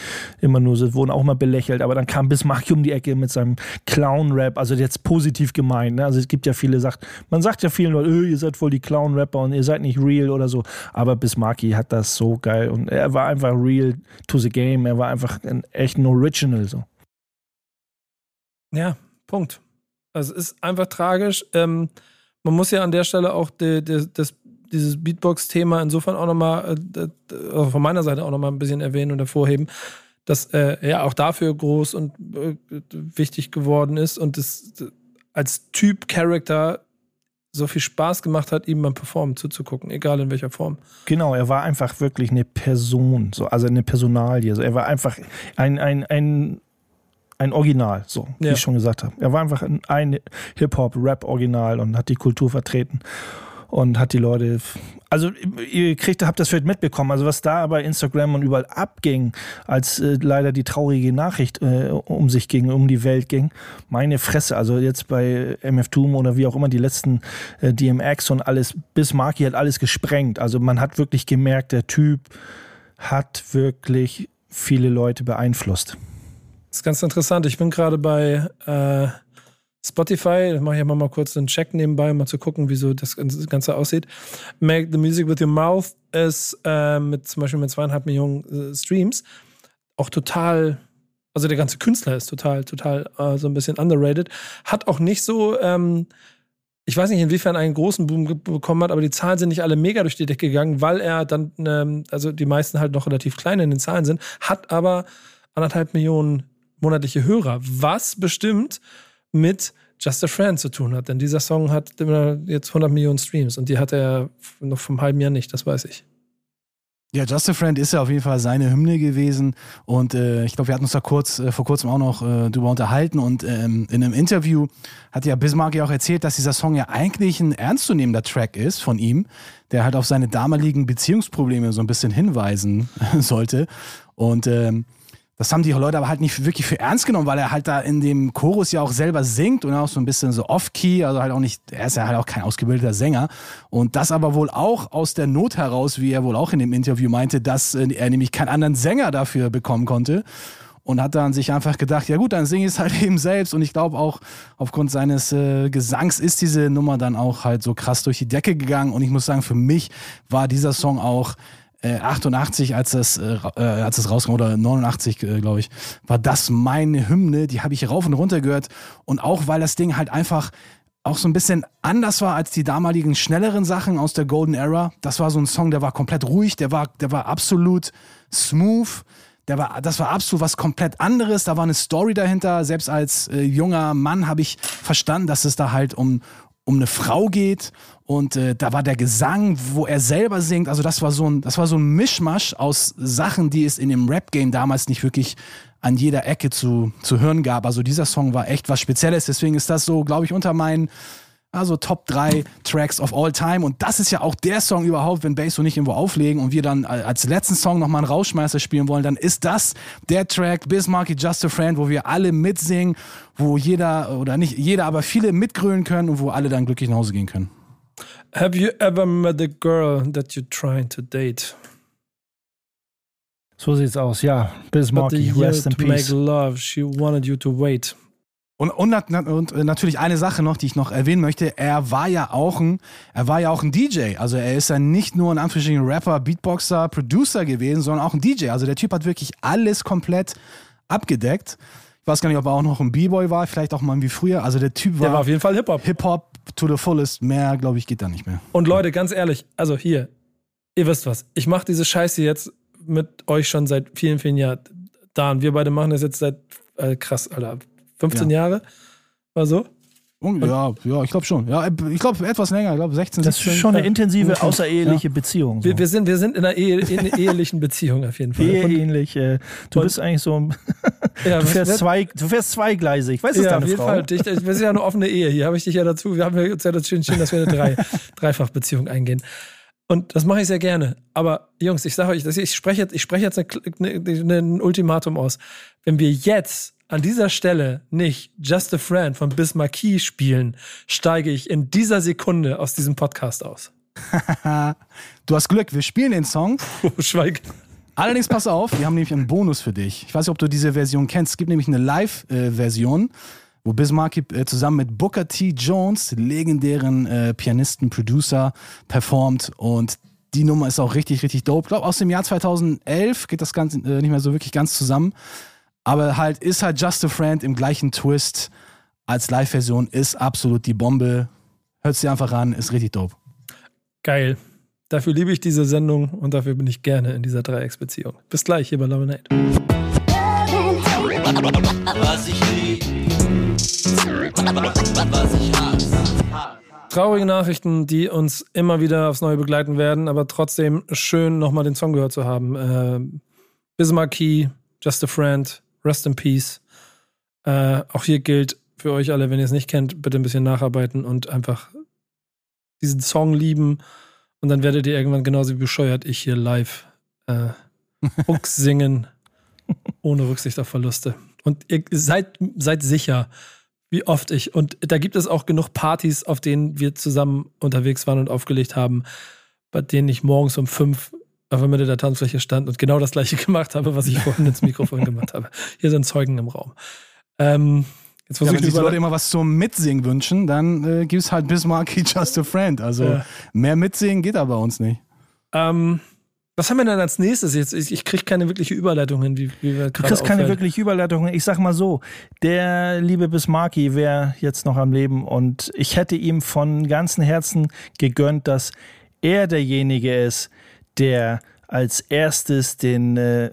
immer nur so, wurden auch immer belächelt, aber dann kam Bismarck um die Ecke mit seinem Clown-Rap, also jetzt positiv gemeint, ne? also es gibt ja viele, sagt, man sagt ja vielen Leuten, öh, ihr seid voll die Clown-Rapper und ihr seid nicht real oder so, aber Bismarcky hat das so geil und er war einfach real to the game, er war einfach ein echt ein Original so. Ja, Punkt. Also es ist einfach tragisch. Ähm, man muss ja an der Stelle auch die, die, das, dieses Beatbox-Thema insofern auch nochmal, äh, also von meiner Seite auch nochmal ein bisschen erwähnen und hervorheben, dass er ja auch dafür groß und äh, wichtig geworden ist und es als Typ, Charakter so viel Spaß gemacht hat, ihm beim Performen zuzugucken, egal in welcher Form. Genau, er war einfach wirklich eine Person, so, also eine Personalie. So. Er war einfach ein, ein, ein, ein Original, so, wie Ja. ich schon gesagt habe. Er war einfach ein, ein Hip-Hop-Rap-Original und hat die Kultur vertreten und hat die Leute. Also, ihr kriegt, habt das vielleicht mitbekommen, also was da bei Instagram und überall abging, als äh, leider die traurige Nachricht äh, um sich ging, um die Welt ging. Meine Fresse, also jetzt bei MF Doom oder wie auch immer die letzten äh, DMX und alles, Bismarcky hat alles gesprengt. Also man hat wirklich gemerkt, der Typ hat wirklich viele Leute beeinflusst. Das ist ganz interessant. Ich bin gerade bei äh, Spotify, da mache ich immer mal kurz einen Check nebenbei, um mal zu gucken, wie so das Ganze aussieht. Make the Music with Your Mouth ist äh, mit zum Beispiel mit zweieinhalb Millionen äh, Streams auch total, also der ganze Künstler ist total, total äh, so ein bisschen underrated. Hat auch nicht so, ähm, ich weiß nicht, inwiefern einen großen Boom bekommen hat, aber die Zahlen sind nicht alle mega durch die Decke gegangen, weil er dann, ähm, also die meisten halt noch relativ klein in den Zahlen sind, hat aber anderthalb Millionen monatliche Hörer, was bestimmt mit Just a Friend zu tun hat. Denn dieser Song hat jetzt 100 Millionen Streams und die hat er noch vom halben Jahr nicht, das weiß ich. Ja, Just a Friend ist ja auf jeden Fall seine Hymne gewesen und äh, ich glaube, wir hatten uns da kurz äh, vor kurzem auch noch äh, drüber unterhalten und ähm, in einem Interview hat ja Bismarck ja auch erzählt, dass dieser Song ja eigentlich ein ernstzunehmender Track ist von ihm, der halt auf seine damaligen Beziehungsprobleme so ein bisschen hinweisen sollte und ähm, das haben die Leute aber halt nicht wirklich für ernst genommen, weil er halt da in dem Chorus ja auch selber singt und auch so ein bisschen so off-key, also halt auch nicht, er ist ja halt auch kein ausgebildeter Sänger. Und das aber wohl auch aus der Not heraus, wie er wohl auch in dem Interview meinte, dass äh, er nämlich keinen anderen Sänger dafür bekommen konnte. Und hat dann sich einfach gedacht, ja gut, dann singe ich es halt eben selbst. Und ich glaube auch aufgrund seines äh, Gesangs ist diese Nummer dann auch halt so krass durch die Decke gegangen. Und ich muss sagen, für mich war dieser Song auch äh, 88, als es, äh, äh, als es rauskam, oder 89, äh, glaube ich, war das meine Hymne. Die habe ich rauf und runter gehört. Und auch, weil das Ding halt einfach auch so ein bisschen anders war als die damaligen schnelleren Sachen aus der Golden Era. Das war so ein Song, der war komplett ruhig, der war, der war absolut smooth. Der war, das war absolut was komplett anderes. Da war eine Story dahinter. Selbst als äh, junger Mann habe ich verstanden, dass es da halt um, um eine Frau geht. Und äh, da war der Gesang, wo er selber singt. Also das war so ein, das war so ein Mischmasch aus Sachen, die es in dem Rap-Game damals nicht wirklich an jeder Ecke zu, zu hören gab. Also dieser Song war echt was Spezielles. Deswegen ist das so, glaube ich, unter meinen also Top 3 Tracks of all time. Und das ist ja auch der Song überhaupt, wenn Bass und nicht irgendwo auflegen und wir dann als letzten Song nochmal einen Rauschmeißer spielen wollen, dann ist das der Track Bismarcky Just a Friend, wo wir alle mitsingen, wo jeder, oder nicht jeder, aber viele mitgrölen können und wo alle dann glücklich nach Hause gehen können. Have you ever met a girl that you're trying to date? So sieht's aus, ja. Bismarcky, rest in to make peace. love, she wanted you to wait. Und, und, und äh, natürlich eine Sache noch, die ich noch erwähnen möchte. Er war ja auch ein, er war ja auch ein DJ. Also er ist ja nicht nur ein Anführungsstrichen Rapper, Beatboxer, Producer gewesen, sondern auch ein DJ. Also der Typ hat wirklich alles komplett abgedeckt. Ich weiß gar nicht, ob er auch noch ein B-Boy war, vielleicht auch mal wie früher. Also der Typ Der war war auf jeden Fall Hip-Hop. Hip-Hop to the fullest. Mehr, glaube ich, geht da nicht mehr. Und Leute, ganz ehrlich, also hier, ihr wisst was, ich mache diese Scheiße jetzt mit euch schon seit vielen, vielen Jahren. Dan, wir beide machen das jetzt seit, äh, krass, Alter, 15 Jahre? War so? Ja, ja, ich glaube schon. Ja, ich glaube etwas länger, ich glaube 16, Das ist 17. schon eine Ja. intensive außereheliche Beziehung. So. Wir, wir, sind, wir sind in einer Ehe, in ehelichen Beziehung auf jeden Fall. Eheähnlich. Äh, du und- bist eigentlich so. ja, Du fährst, zwei, du fährst zweigleisig. Weißt du, ja, deine auf jeden Frau? Fall. Ich, ich, wir sind ja eine offene Ehe. Hier habe ich dich ja dazu. Wir haben ja uns ja dazu entschieden, dass wir eine Drei, Dreifachbeziehung eingehen. Und das mache ich sehr gerne. Aber Jungs, ich sage euch, ich spreche jetzt, ich spreche jetzt eine, eine, ein Ultimatum aus. Wenn wir jetzt an dieser Stelle nicht Just a Friend von Bismarcky spielen, steige ich in dieser Sekunde aus diesem Podcast aus. Du hast Glück, wir spielen den Song. Oh, Schweig. Allerdings pass auf, wir haben nämlich einen Bonus für dich. Ich weiß nicht, ob du diese Version kennst. Es gibt nämlich eine Live-Version, wo Bismarck äh, zusammen mit Booker T. Jones, legendären äh, Pianisten, Producer, performt. Und die Nummer ist auch richtig, richtig dope. Ich glaube, aus dem Jahr 2011 geht das Ganze äh, nicht mehr so wirklich ganz zusammen. Aber halt ist halt Just a Friend im gleichen Twist als Live-Version, ist absolut die Bombe. Hört sie einfach an, ist richtig dope. Geil. Dafür liebe ich diese Sendung und dafür bin ich gerne in dieser Dreiecksbeziehung. Bis gleich hier bei Love. Was ich lieb, was ich hasse. Traurige Nachrichten, die uns immer wieder aufs Neue begleiten werden, aber trotzdem schön, nochmal den Song gehört zu haben. Äh, Bismarcky, Just a Friend, Rest in Peace. Äh, auch hier gilt für euch alle, wenn ihr es nicht kennt, bitte ein bisschen nacharbeiten und einfach diesen Song lieben. Und dann werdet ihr irgendwann genauso wie bescheuert ich hier live äh, Hooks singen, ohne Rücksicht auf Verluste. Und ihr seid, seid sicher, wie oft ich. Und da gibt es auch genug Partys, auf denen wir zusammen unterwegs waren und aufgelegt haben, bei denen ich morgens um fünf auf der Mitte der Tanzfläche stand und genau das gleiche gemacht habe, was ich vorhin ins Mikrofon gemacht habe. Hier sind Zeugen im Raum. Ähm, jetzt Ja, wenn ich sich die Leute immer was zum Mitsingen wünschen, dann äh, gibt es halt Bismarcky Just a Friend. Also Ja. mehr Mitsingen geht da bei uns nicht. ähm, was haben wir denn als nächstes jetzt? Ich, ich kriege keine wirkliche Überleitung hin, wie, wie wir Du gerade kriegst keine wirkliche Überleitung. Ich sag mal so, der liebe Bismarcky wäre jetzt noch am Leben und ich hätte ihm von ganzem Herzen gegönnt, dass er derjenige ist, der als erstes den, äh,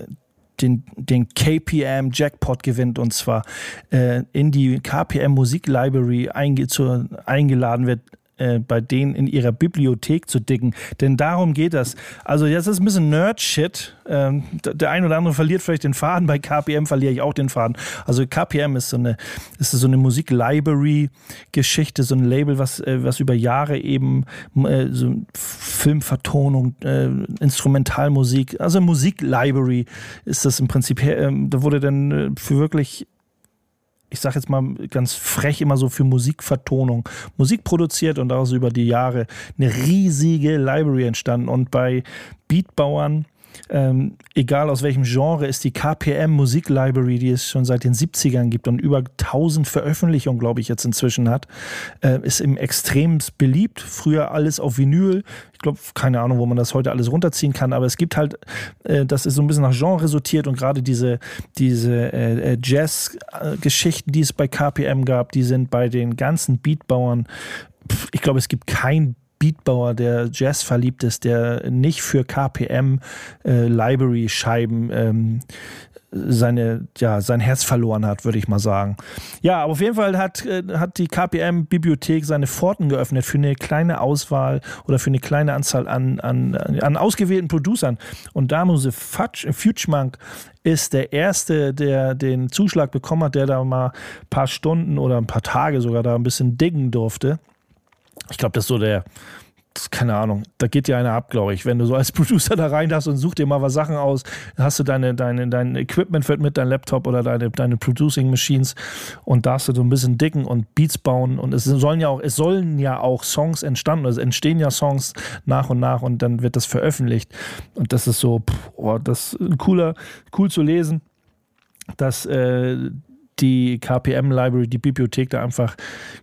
den, den KPM Jackpot gewinnt und zwar äh, in die KPM Musik Library einge zur, eingeladen wird, äh, bei denen in ihrer Bibliothek zu dicken. Denn darum geht das. Also jetzt ist ein bisschen Nerd-Shit. Ähm, der ein oder andere verliert vielleicht den Faden. Bei KPM verliere ich auch den Faden. Also KPM ist so eine, ist so eine Musik-Library-Geschichte, so ein Label, was, äh, was über Jahre eben äh, so Filmvertonung, äh, Instrumentalmusik, also Musik-Library ist das im Prinzip. Ähm, da wurde dann äh, für wirklich ich sag jetzt mal ganz frech immer so für Musikvertonung Musik produziert und daraus über die Jahre eine riesige Library entstanden. Und bei Beatbauern, ähm, egal aus welchem Genre, ist die KPM Musik Library, die es schon seit den 70ern gibt und über 1000 Veröffentlichungen, glaube ich, jetzt inzwischen hat, äh, ist im extremst beliebt. Früher alles auf Vinyl. Ich glaube, keine Ahnung, wo man das heute alles runterziehen kann, aber es gibt halt, äh, das ist so ein bisschen nach Genre sortiert und gerade diese, diese äh, äh, Jazz-Geschichten, die es bei KPM gab, die sind bei den ganzen Beatbauern, ich glaube, es gibt kein Beatbauer, der Jazz verliebt ist, der nicht für KPM äh, Library Scheiben ähm, seine, ja, sein Herz verloren hat, würde ich mal sagen. Ja, aber auf jeden Fall hat, äh, hat die KPM-Bibliothek seine Pforten geöffnet für eine kleine Auswahl oder für eine kleine Anzahl an, an, an ausgewählten Producern. Und Damuse Futschmank ist der Erste, der den Zuschlag bekommen hat, der da mal ein paar Stunden oder ein paar Tage sogar da ein bisschen diggen durfte. Ich glaube, das ist so der, keine Ahnung, da geht dir einer ab, glaube ich. Wenn du so als Producer da rein darfst und such dir mal was Sachen aus, hast du deine, deine, dein Equipment wird mit, dein Laptop oder deine, deine Producing Machines und darfst du so ein bisschen dicken und Beats bauen und es sollen ja auch, es sollen ja auch Songs entstanden, also entstehen ja Songs nach und nach und dann wird das veröffentlicht und das ist so, pff, oh, das ist cooler, cool zu lesen, dass äh, die KPM Library, die Bibliothek da einfach,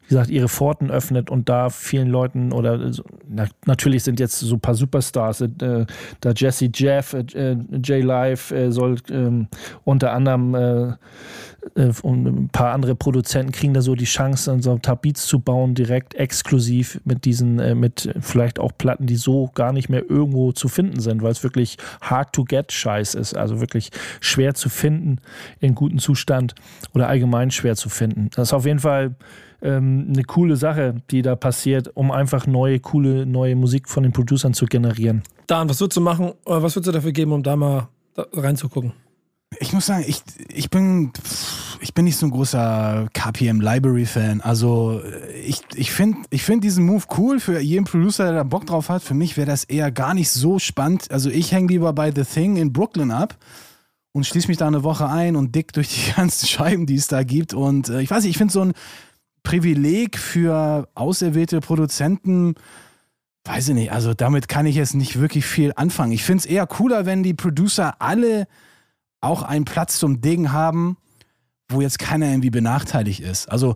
wie gesagt, ihre Pforten öffnet und da vielen Leuten oder na, natürlich sind jetzt so ein paar Superstars, äh, da Jesse Jeff, äh, J Live äh, soll ähm, unter anderem äh, und ein paar andere Produzenten kriegen da so die Chance, dann so ein paar Beats zu bauen, direkt exklusiv mit diesen, äh, mit vielleicht auch Platten, die so gar nicht mehr irgendwo zu finden sind, weil es wirklich hard to get Scheiß ist, also wirklich schwer zu finden in gutem Zustand oder allgemein schwer zu finden. Das ist auf jeden Fall ähm, eine coole Sache, die da passiert, um einfach neue, coole, neue Musik von den Producern zu generieren. Dan, was würdest du machen, oder was würdest du dafür geben, um da mal reinzugucken? Ich muss sagen, ich, ich bin ich bin nicht so ein großer KPM Library Fan. Also ich, ich finde ich find diesen Move cool für jeden Producer, der da Bock drauf hat. Für mich wäre das eher gar nicht so spannend. Also ich hänge lieber bei The Thing in Brooklyn ab und schließe mich da eine Woche ein und dick durch die ganzen Scheiben, die es da gibt. Und äh, ich weiß nicht, ich finde so ein Privileg für auserwählte Produzenten, weiß ich nicht, also damit kann ich jetzt nicht wirklich viel anfangen. Ich finde es eher cooler, wenn die Producer alle auch einen Platz zum Ding haben, wo jetzt keiner irgendwie benachteiligt ist. Also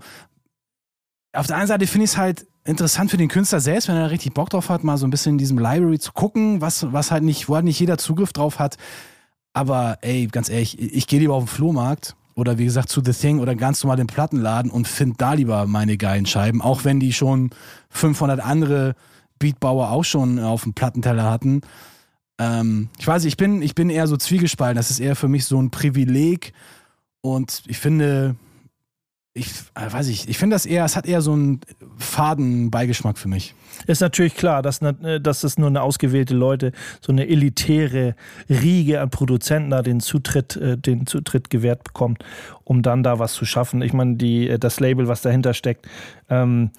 auf der einen Seite finde ich es halt interessant für den Künstler selbst, wenn er richtig Bock drauf hat, mal so ein bisschen in diesem Library zu gucken, was, was halt nicht, wo halt nicht jeder Zugriff drauf hat. Aber ey, ganz ehrlich, ich gehe lieber auf den Flohmarkt oder wie gesagt zu The Thing oder ganz normal den Plattenladen und finde da lieber meine geilen Scheiben, auch wenn die schon 500 andere Beatbauer auch schon auf dem Plattenteller hatten. Ähm, ich weiß, ich bin, ich bin eher so zwiegespalten. Das ist eher für mich so ein Privileg. Und ich finde, ich äh, weiß ich, ich finde das eher, es hat eher so einen faden Beigeschmack für mich. Ist natürlich klar, dass, äh, dass es nur eine ausgewählte Leute, so eine elitäre Riege an Produzenten da den Zutritt, äh, den Zutritt gewährt bekommt, um dann da was zu schaffen. Ich meine, die, das Label, was dahinter steckt, ähm,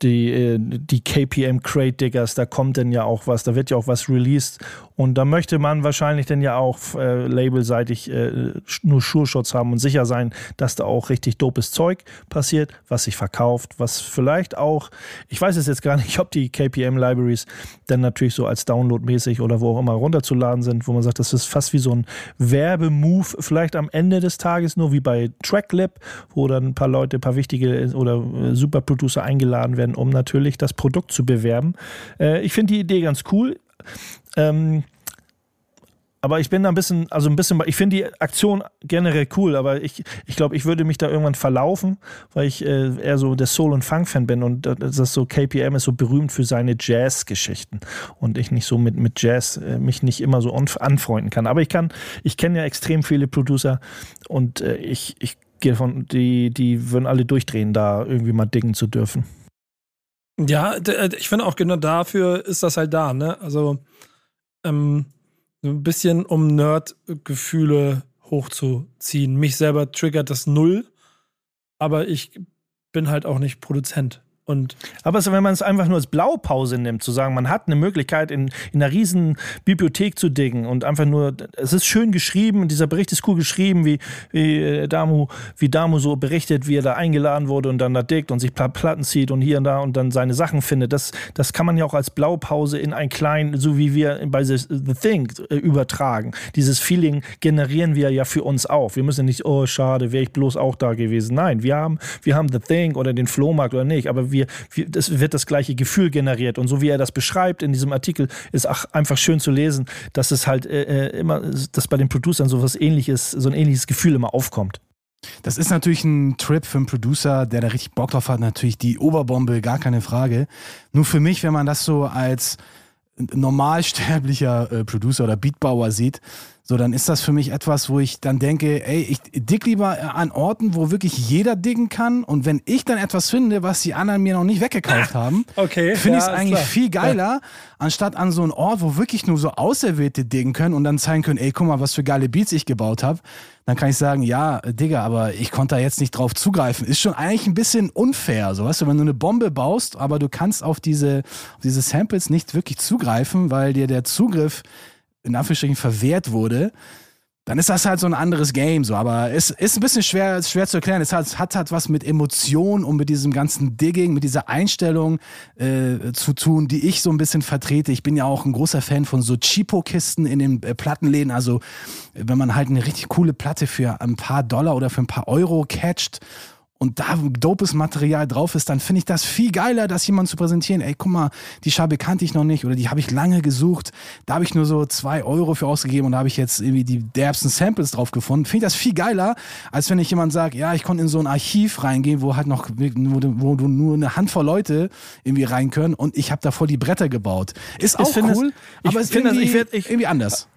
die, die KPM Crate Diggers, da kommt dann ja auch was, da wird ja auch was released und da möchte man wahrscheinlich dann ja auch äh, labelseitig äh, nur Schuhschutz haben und sicher sein, dass da auch richtig dopes Zeug passiert, was sich verkauft, was vielleicht auch, ich weiß es jetzt gar nicht, ob die KPM-Libraries dann natürlich so als Download-mäßig oder wo auch immer runterzuladen sind, wo man sagt, das ist fast wie so ein Werbemove, vielleicht am Ende des Tages, nur wie bei Tracklab, wo dann ein paar Leute, ein paar wichtige oder äh, Superproducer eingeladen werden, um natürlich das Produkt zu bewerben. Äh, ich finde die Idee ganz cool. Ähm, aber ich bin da ein bisschen, also ein bisschen, ich finde die Aktion generell cool, aber ich, ich glaube, ich würde mich da irgendwann verlaufen, weil ich äh, eher so der Soul- und Funk-Fan bin und das ist so, KPM ist so berühmt für seine Jazz-Geschichten und ich nicht so mit, mit Jazz äh, mich nicht immer so anfreunden kann. Aber ich kann, ich kenne ja extrem viele Producer und äh, ich, ich gehe davon, die, die würden alle durchdrehen, da irgendwie mal dingen zu dürfen. Ja, äh, ich finde auch genau dafür ist das halt da, ne? Also, ähm, ein bisschen um Nerd-Gefühle hochzuziehen. Mich selber triggert das null, aber ich bin halt auch nicht Produzent. Und Aber wenn man es einfach nur als Blaupause nimmt, zu sagen, man hat eine Möglichkeit, in, in einer riesen Bibliothek zu diggen und einfach nur, es ist schön geschrieben, dieser Bericht ist cool geschrieben, wie, wie, äh, Damu, wie Damu so berichtet, wie er da eingeladen wurde und dann da diggt und sich Platten zieht und hier und da und dann seine Sachen findet. Das, das kann man ja auch als Blaupause in ein kleinen, so wie wir bei The, The Thing äh, übertragen. Dieses Feeling generieren wir ja für uns auch. Wir müssen nicht, oh schade, wäre ich bloß auch da gewesen. Nein, wir haben, wir haben The Thing oder den Flohmarkt oder nicht, aber wir wir, wir, das wird das gleiche Gefühl generiert. Und so wie er das beschreibt in diesem Artikel, ist auch einfach schön zu lesen, dass es halt äh, äh immer, dass bei den Producern so was ähnliches, so ein ähnliches Gefühl immer aufkommt. Das ist natürlich ein Trip für einen Producer, der da richtig Bock drauf hat. Natürlich die Oberbombe, gar keine Frage. Nur für mich, wenn man das so als normalsterblicher äh, Producer oder Beatbauer sieht, so, dann ist das für mich etwas, wo ich dann denke, ey, ich dick lieber an Orten, wo wirklich jeder diggen kann. Und wenn ich dann etwas finde, was die anderen mir noch nicht weggekauft haben, okay, finde ich es eigentlich klar. viel geiler, ja. anstatt an so einen Ort, wo wirklich nur so Auserwählte diggen können und dann zeigen können, ey, guck mal, was für geile Beats ich gebaut habe. Dann kann ich sagen, ja, Digga, aber ich konnte da jetzt nicht drauf zugreifen. Ist schon eigentlich ein bisschen unfair, so weißt du, wenn du eine Bombe baust, aber du kannst auf diese, auf diese Samples nicht wirklich zugreifen, weil dir der Zugriff in Anführungsstrichen verwehrt wurde, dann ist das halt so ein anderes Game, so. Aber es ist ein bisschen schwer, schwer zu erklären. Es hat, hat halt was mit Emotion und mit diesem ganzen Digging, mit dieser Einstellung äh, zu tun, die ich so ein bisschen vertrete. Ich bin ja auch ein großer Fan von so Cheapo-Kisten in den äh, Plattenläden. Also, wenn man halt eine richtig coole Platte für ein paar Dollar oder für ein paar Euro catcht und da dopes Material drauf ist, dann finde ich das viel geiler, das jemand zu präsentieren. Ey, guck mal, die Scheibe kannte ich noch nicht oder die habe ich lange gesucht. Da habe ich nur so zwei Euro für ausgegeben und da habe ich jetzt irgendwie die derbsten Samples drauf gefunden. Finde ich das viel geiler, als wenn ich jemand sage, ja, ich konnte in so ein Archiv reingehen, wo halt noch, wo, wo du nur eine Handvoll Leute irgendwie rein können und ich habe da voll die Bretter gebaut. Ist auch cool, es, aber ist irgendwie, ich, ich, irgendwie anders.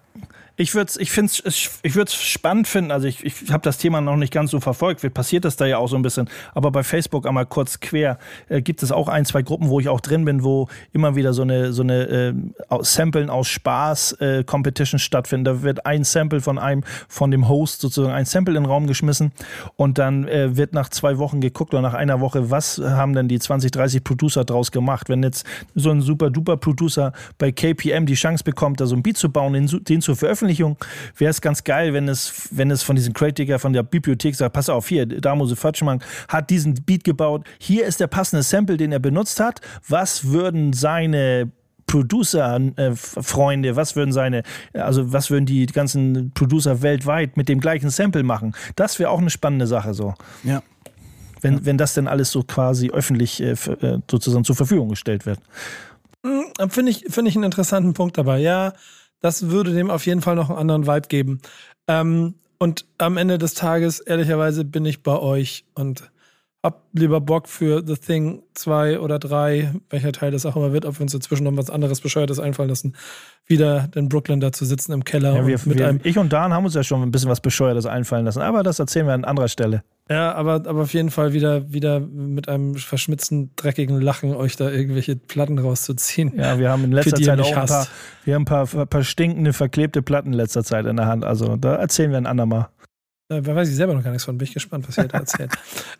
Ich würde es ich find's, ich spannend finden. Also ich, ich habe das Thema noch nicht ganz so verfolgt. Wie passiert das da ja auch so ein bisschen. Aber bei Facebook einmal kurz quer äh, gibt es auch ein, zwei Gruppen, wo ich auch drin bin, wo immer wieder so eine, so eine äh, Samplen aus Spaß äh, Competition stattfinden. Da wird ein Sample von einem, von dem Host sozusagen ein Sample in den Raum geschmissen und dann äh, wird nach zwei Wochen geguckt oder nach einer Woche, was haben denn die 20, 30 Producer draus gemacht. Wenn jetzt so ein super duper Producer bei KPM die Chance bekommt, da so ein Beat zu bauen, den, den zu veröffentlichen, Veröffentlichung wäre es ganz geil, wenn es, wenn es von diesem Crate von der Bibliothek sagt, pass auf, hier, Damose Fatschmann hat diesen Beat gebaut, hier ist der passende Sample, den er benutzt hat, was würden seine Producer-Freunde, äh, was würden seine, also was würden die ganzen Producer weltweit mit dem gleichen Sample machen? Das wäre auch eine spannende Sache so. Ja. Wenn, ja. wenn das denn alles so quasi öffentlich äh, äh sozusagen zur Verfügung gestellt wird. Hm, Finde ich, find ich einen interessanten Punkt dabei. Ja, das würde dem auf jeden Fall noch einen anderen Vibe geben. Ähm, und am Ende des Tages, ehrlicherweise, bin ich bei euch und hab lieber Bock für The Thing 2 oder 3, welcher Teil das auch immer wird, ob wir uns dazwischen noch was anderes Bescheuertes einfallen lassen, wieder in Brooklyn da zu sitzen im Keller. Ja, wir, mit wir, einem ich und Dan haben uns ja schon ein bisschen was Bescheuertes einfallen lassen, aber das erzählen wir an anderer Stelle. Ja, aber, aber auf jeden Fall wieder, wieder mit einem verschmitzten, dreckigen Lachen euch da irgendwelche Platten rauszuziehen. Ja, wir haben in letzter Zeit auch ein paar, wir haben ein paar, ein paar stinkende, verklebte Platten in letzter Zeit in der Hand. Also da erzählen wir ein andermal. Äh, wer weiß ich selber noch gar nichts von. Bin ich gespannt, was ihr da erzählt.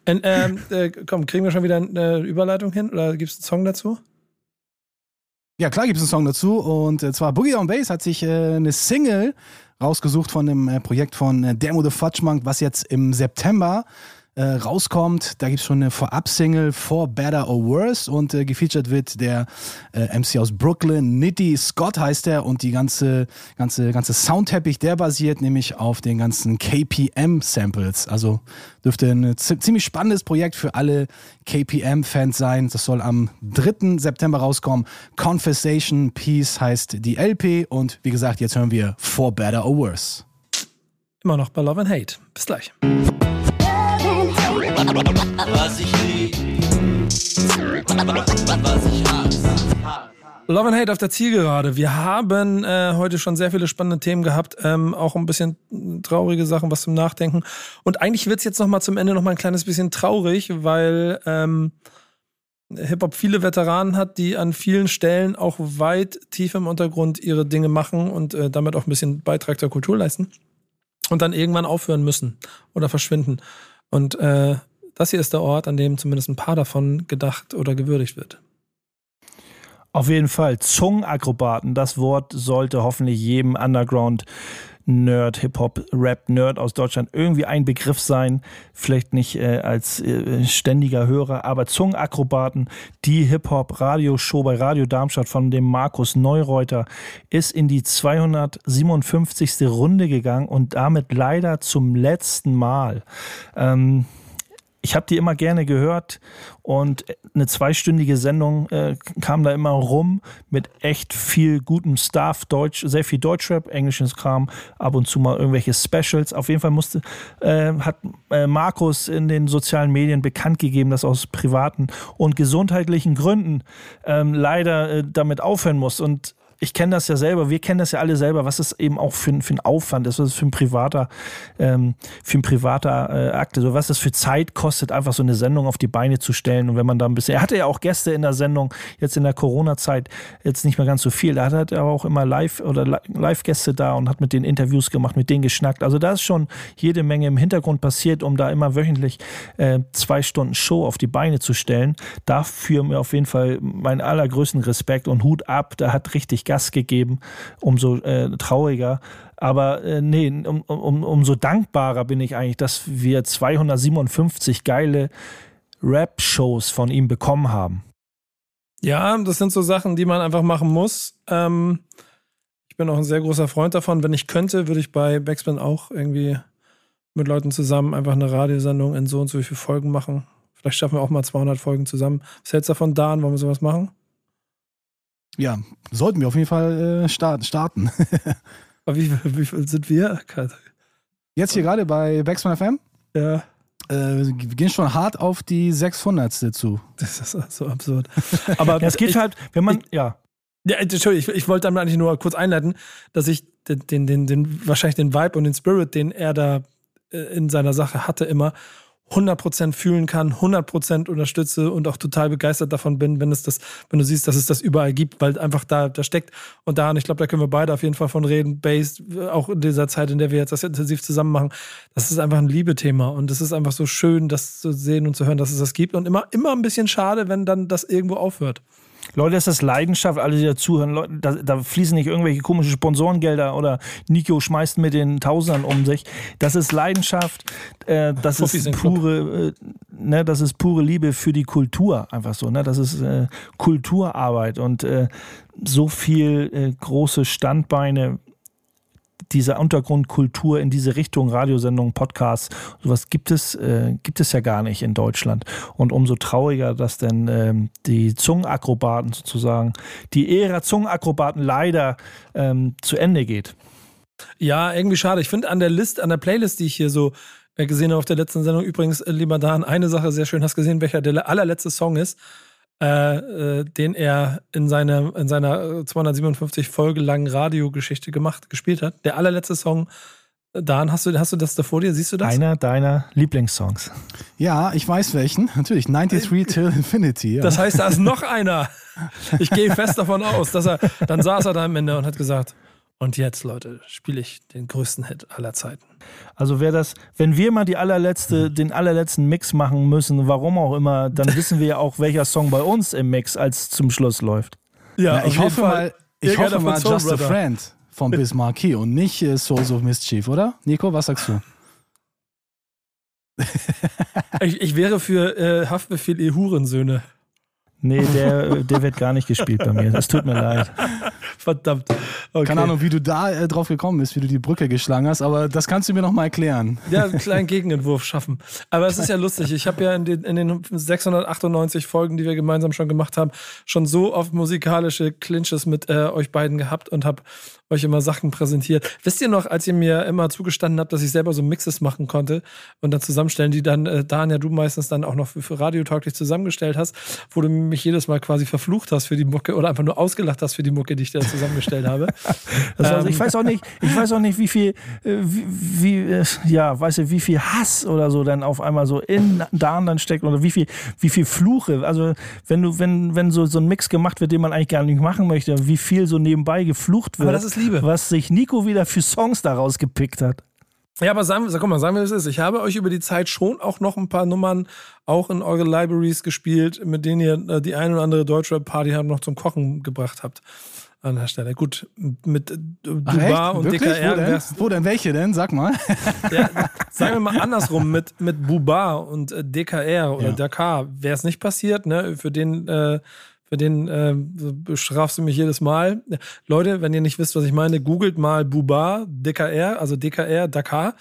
Und, ähm, äh, komm, kriegen wir schon wieder eine Überleitung hin oder gibt es einen Song dazu? Ja, klar gibt es einen Song dazu. Und äh, zwar Boogie Down Bass hat sich äh, eine Single rausgesucht von dem äh, Projekt von äh, Demo the Fudge was jetzt im September äh, rauskommt. Da gibt es schon eine Vorab-Single For Better or Worse und äh, gefeatured wird der äh, MC aus Brooklyn, Nitty Scott heißt er und die ganze, ganze, ganze Soundteppich, der basiert nämlich auf den ganzen KPM-Samples. Also dürfte ein ziemlich spannendes Projekt für alle KPM-Fans sein. Das soll am 3. September rauskommen. Conversation Peace heißt die LP und wie gesagt, jetzt hören wir For Better or Worse. Immer noch bei Love and Hate. Bis gleich. Love and Hate auf der Zielgerade. Wir haben äh, heute schon sehr viele spannende Themen gehabt, ähm, auch ein bisschen traurige Sachen, was zum Nachdenken. Und eigentlich wird es jetzt noch mal zum Ende noch mal ein kleines bisschen traurig, weil ähm, Hip-Hop viele Veteranen hat, die an vielen Stellen auch weit tief im Untergrund ihre Dinge machen und äh, damit auch ein bisschen Beitrag zur Kultur leisten und dann irgendwann aufhören müssen oder verschwinden. Und äh, das hier ist der Ort, an dem zumindest ein paar davon gedacht oder gewürdigt wird. Auf jeden Fall. Zungenakrobaten, das Wort sollte hoffentlich jedem Underground Nerd, Hip-Hop, Rap-Nerd aus Deutschland irgendwie ein Begriff sein. Vielleicht nicht äh, als äh, ständiger Hörer, aber Zungenakrobaten, die Hip-Hop-Radioshow bei Radio Darmstadt von dem Markus Neureuter ist in die 257. Runde gegangen und damit leider zum letzten Mal. Ähm, ich habe die immer gerne gehört und eine zweistündige Sendung äh, kam da immer rum mit echt viel gutem Stuff, Deutsch, sehr viel Deutschrap, englisches Kram, ab und zu mal irgendwelche Specials. Auf jeden Fall musste, äh, hat äh, Markus in den sozialen Medien bekannt gegeben, dass aus privaten und gesundheitlichen Gründen ähm, leider äh, damit aufhören muss. Und ich kenne das ja selber, wir kennen das ja alle selber, was es eben auch für, für ein Aufwand ist, was es für ein privater, ähm, für ein privater äh, Akt ist, was es für Zeit kostet, einfach so eine Sendung auf die Beine zu stellen. Und wenn man da ein bisschen, er hatte ja auch Gäste in der Sendung, jetzt in der Corona-Zeit, jetzt nicht mehr ganz so viel, da hat er auch immer live oder Live-Gäste da und hat mit denen Interviews gemacht, mit denen geschnackt. Also da ist schon jede Menge im Hintergrund passiert, um da immer wöchentlich äh, zwei Stunden Show auf die Beine zu stellen. Dafür mir auf jeden Fall meinen allergrößten Respekt und Hut ab, da hat richtig Gas gegeben, umso äh, trauriger. Aber äh, nee, um, um, umso dankbarer bin ich eigentlich, dass wir 257 geile Rap-Shows von ihm bekommen haben. Ja, das sind so Sachen, die man einfach machen muss. Ähm, ich bin auch ein sehr großer Freund davon. Wenn ich könnte, würde ich bei Backspin auch irgendwie mit Leuten zusammen einfach eine Radiosendung in so und so viele Folgen machen. Vielleicht schaffen wir auch mal 200 Folgen zusammen. Was hältst du davon, Dan? Wollen wir sowas machen? Ja, sollten wir auf jeden Fall äh, starten. Aber wie, wie viel sind wir? Jetzt hier gerade bei Backspin FM? Ja. Äh, wir gehen schon hart auf die 600. zu. Das ist so absurd. Aber es geht ich, halt, wenn man, ich- ja. Ja, Entschuldigung, ich, ich wollte damit eigentlich nur kurz einleiten, dass ich den, den, den, den, wahrscheinlich den Vibe und den Spirit, den er da äh, in seiner Sache hatte, immer 100% fühlen kann, 100% unterstütze und auch total begeistert davon bin, wenn es das, wenn du siehst, dass es das überall gibt, weil einfach da, da steckt. Und da, und ich glaube, da können wir beide auf jeden Fall von reden, Bass, äh, auch in dieser Zeit, in der wir jetzt das intensiv zusammen machen, das ist einfach ein Liebethema und es ist einfach so schön, das zu sehen und zu hören, dass es das gibt. Und immer, immer ein bisschen schade, wenn dann das irgendwo aufhört. Leute, das ist Leidenschaft, alle, die da zuhören. Leute, da, da fließen nicht irgendwelche komischen Sponsorengelder oder Nico schmeißt mit den Tausendern um sich. Das ist Leidenschaft, äh, das ist pure, äh, ne, das ist pure Liebe für die Kultur, einfach so. Ne? Das ist äh, Kulturarbeit und äh, so viel äh, große Standbeine dieser Untergrundkultur in diese Richtung, Radiosendungen, Podcasts, sowas gibt es, äh, gibt es ja gar nicht in Deutschland. Und umso trauriger, dass denn ähm, die Zungenakrobaten sozusagen, die Ära Zungenakrobaten leider ähm, zu Ende geht. Ja, irgendwie schade. Ich finde an der List, an der Playlist, die ich hier so äh, gesehen habe auf der letzten Sendung, übrigens, äh, lieber Dan, eine Sache sehr schön. Hast gesehen, welcher der allerletzte Song ist, äh, äh, den er in, seine, in seiner äh, 257 Folge langen Radiogeschichte gemacht, gespielt hat? Der allerletzte Song. Äh, Dan, hast du, hast du das da vor dir? Siehst du das? Einer deiner Lieblingssongs. Ja, ich weiß welchen. Natürlich, 93 till Infinity. Ja. Das heißt, da ist noch einer. Ich gehe fest davon aus, dass er, dann saß er da am Ende und hat gesagt, und jetzt, Leute, spiele ich den größten Hit aller Zeiten. Also wer das, wenn wir mal die allerletzte, den allerletzten Mix machen müssen, warum auch immer, dann wissen wir ja auch, welcher Song bei uns im Mix als zum Schluss läuft. ja, auf ich hoffe mal, ich hoffe mal Just a Brother. Friend von Biz Markie und nicht äh, Souls of Mischief, oder? Nico, was sagst du? Ich, ich wäre für äh, Haftbefehl ihr Hurensöhne. Nee, der, der wird gar nicht gespielt bei mir. Das tut mir leid. Verdammt. Okay. Keine Ahnung, wie du da äh, drauf gekommen bist, wie du die Brücke geschlagen hast, aber das kannst du mir noch mal erklären. Ja, einen kleinen Gegenentwurf schaffen. Aber es ist ja lustig. Ich habe ja in den, in den 698 Folgen, die wir gemeinsam schon gemacht haben, schon so oft musikalische Clinches mit äh, euch beiden gehabt und habe euch immer Sachen präsentiert. Wisst ihr noch, als ihr mir immer zugestanden habt, dass ich selber so Mixes machen konnte und dann zusammenstellen, die dann, äh, Dan ja du meistens dann auch noch für, für Radio tauglich zusammengestellt hast, wo du mich jedes Mal quasi verflucht hast für die Mucke oder einfach nur ausgelacht hast für die Mucke, die ich da zusammengestellt habe. Also Ähm. ich weiß auch nicht, ich weiß auch nicht, wie viel, äh, wie, wie äh, ja, weißt du, wie viel Hass oder so dann auf einmal so in Dan dann steckt oder wie viel, wie viel Fluche. Also wenn du, wenn, wenn so, so ein Mix gemacht wird, den man eigentlich gar nicht machen möchte, wie viel so nebenbei geflucht wird. Aber das ist Liebe. Was sich Nico wieder für Songs daraus gepickt hat. Ja, aber sagen, wir- guck mal, sagen wir, wie es ist. Ich habe euch über die Zeit schon auch noch ein paar Nummern auch in eure Libraries gespielt, mit denen ihr äh, die ein oder andere Deutschrap-Party halt noch zum Kochen gebracht habt. An der Stelle. Gut, mit äh, Dubar und Wirklich? DKR. Wo denn? Wo denn? Welche denn? Sag mal. Ja, sagen wir mal andersrum, mit, mit Bubar und äh, DKR oder Ja. Dakar wäre es nicht passiert, ne? Für den, äh, für den äh, bestrafst du mich jedes Mal. Leute, wenn ihr nicht wisst, was ich meine, googelt mal Bubar, DKR, also DKR, Dakar.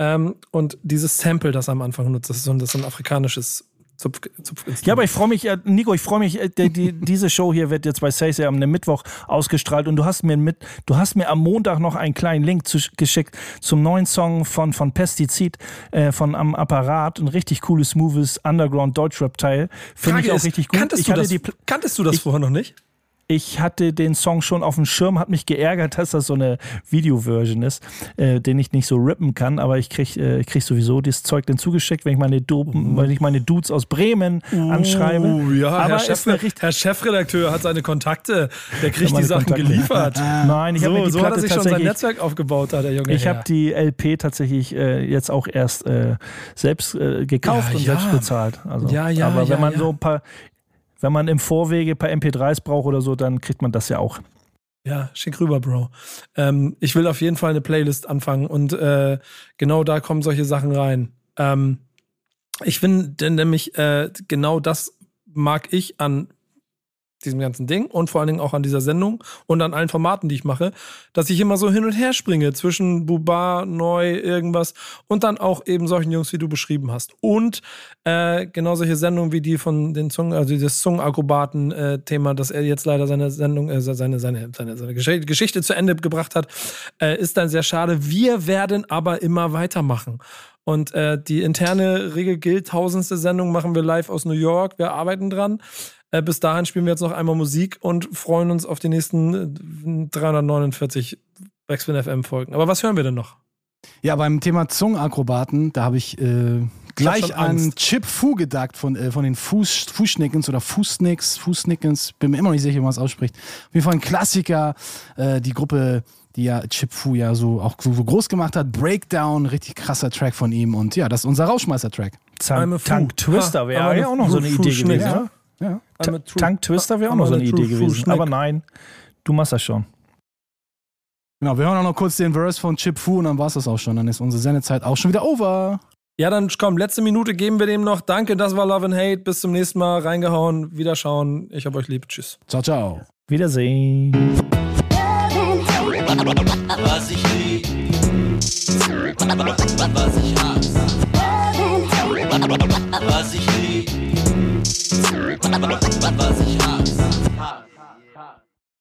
Ähm, und dieses Sample, das am Anfang nutzt, das ist so ein, das ist so ein afrikanisches Zupf, Zupfinstrument. Ja, aber ich freue mich, äh, Nico, ich freue mich, äh, die, die, diese Show hier wird jetzt bei Say am Mittwoch ausgestrahlt und du hast mir mit, du hast mir am Montag noch einen kleinen Link zu, geschickt zum neuen Song von, von Pestizid, äh, von am Apparat, ein richtig cooles, smoothes Underground Deutschrap-Teil. Finde ich auch ist, richtig gut. Kanntest, ich du das, die, kanntest du das vorher noch nicht? Ich hatte den Song schon auf dem Schirm, hat mich geärgert, dass das so eine Video-Version ist, äh, den ich nicht so rippen kann, aber ich krieg, äh, ich krieg sowieso das Zeug dann zugeschickt, wenn ich meine, Dopen, wenn ich meine Dudes aus Bremen anschreibe. Uh, ja, aber Herr, Chef, Herr Chefredakteur hat seine Kontakte, der kriegt die Sachen Kontakte. geliefert. Nein, ich habe so, die so hat er Platte sich schon sein Netzwerk aufgebaut, da der junge Ich habe die LP tatsächlich äh, jetzt auch erst äh, selbst äh, gekauft Ja, und ja. selbst bezahlt. Also, Ja, ja, aber wenn man so ein paar, wenn man im Vorwege ein paar MP3s braucht oder so, dann kriegt man das ja auch. Ja, schick rüber, Bro. Ähm, ich will auf jeden Fall eine Playlist anfangen und äh, genau da kommen solche Sachen rein. Ähm, ich finde nämlich, äh, genau das mag ich an diesem ganzen Ding und vor allen Dingen auch an dieser Sendung und an allen Formaten, die ich mache, dass ich immer so hin und her springe zwischen Buba, Neu, irgendwas und dann auch eben solchen Jungs, wie du beschrieben hast. Und äh, genau solche Sendungen wie die von den Zungen, also dieses Zungenakrobaten-Thema, dass er jetzt leider seine Sendung, äh, seine, seine, seine, seine Geschichte zu Ende gebracht hat, äh, ist dann sehr schade. Wir werden aber immer weitermachen. Und äh, die interne Regel gilt, tausendste Sendung machen wir live aus New York. Wir arbeiten dran. Äh, bis dahin spielen wir jetzt noch einmal Musik und freuen uns auf die nächsten 349 Backspin FM Folgen. Aber was hören wir denn noch? Ja, beim Thema Zungenakrobaten, da habe ich äh, gleich schon an Angst. Chip Fu gedacht von, äh, von den Fuß, Fußschnickens oder Fußnicks, Fußnickens, bin mir immer noch nicht sicher, wie man es ausspricht. Auf jeden Fall ein Klassiker, äh, die Gruppe, die ja Chip Fu ja so auch so, so groß gemacht hat. Breakdown, richtig krasser Track von ihm und ja, das ist unser Rauschmeister-Track. Tank. Tank Twister wäre ja auch noch so eine Idee gewesen. ja. ne? Ja. Tank Twister wäre auch noch so eine Idee gewesen. Aber nein, du machst das schon. Genau, wir hören auch noch kurz den Verse von Chip Fu und dann war es das auch schon. Dann ist unsere Sendezeit auch schon wieder over. Ja, dann komm, letzte Minute geben wir dem noch. Danke, das war Love and Hate. Bis zum nächsten Mal. Reingehauen, wiederschauen. Ich hab euch lieb. Tschüss. Ciao, ciao. Wiedersehen. Was ich lieb, was ich hasse. Was ich hab.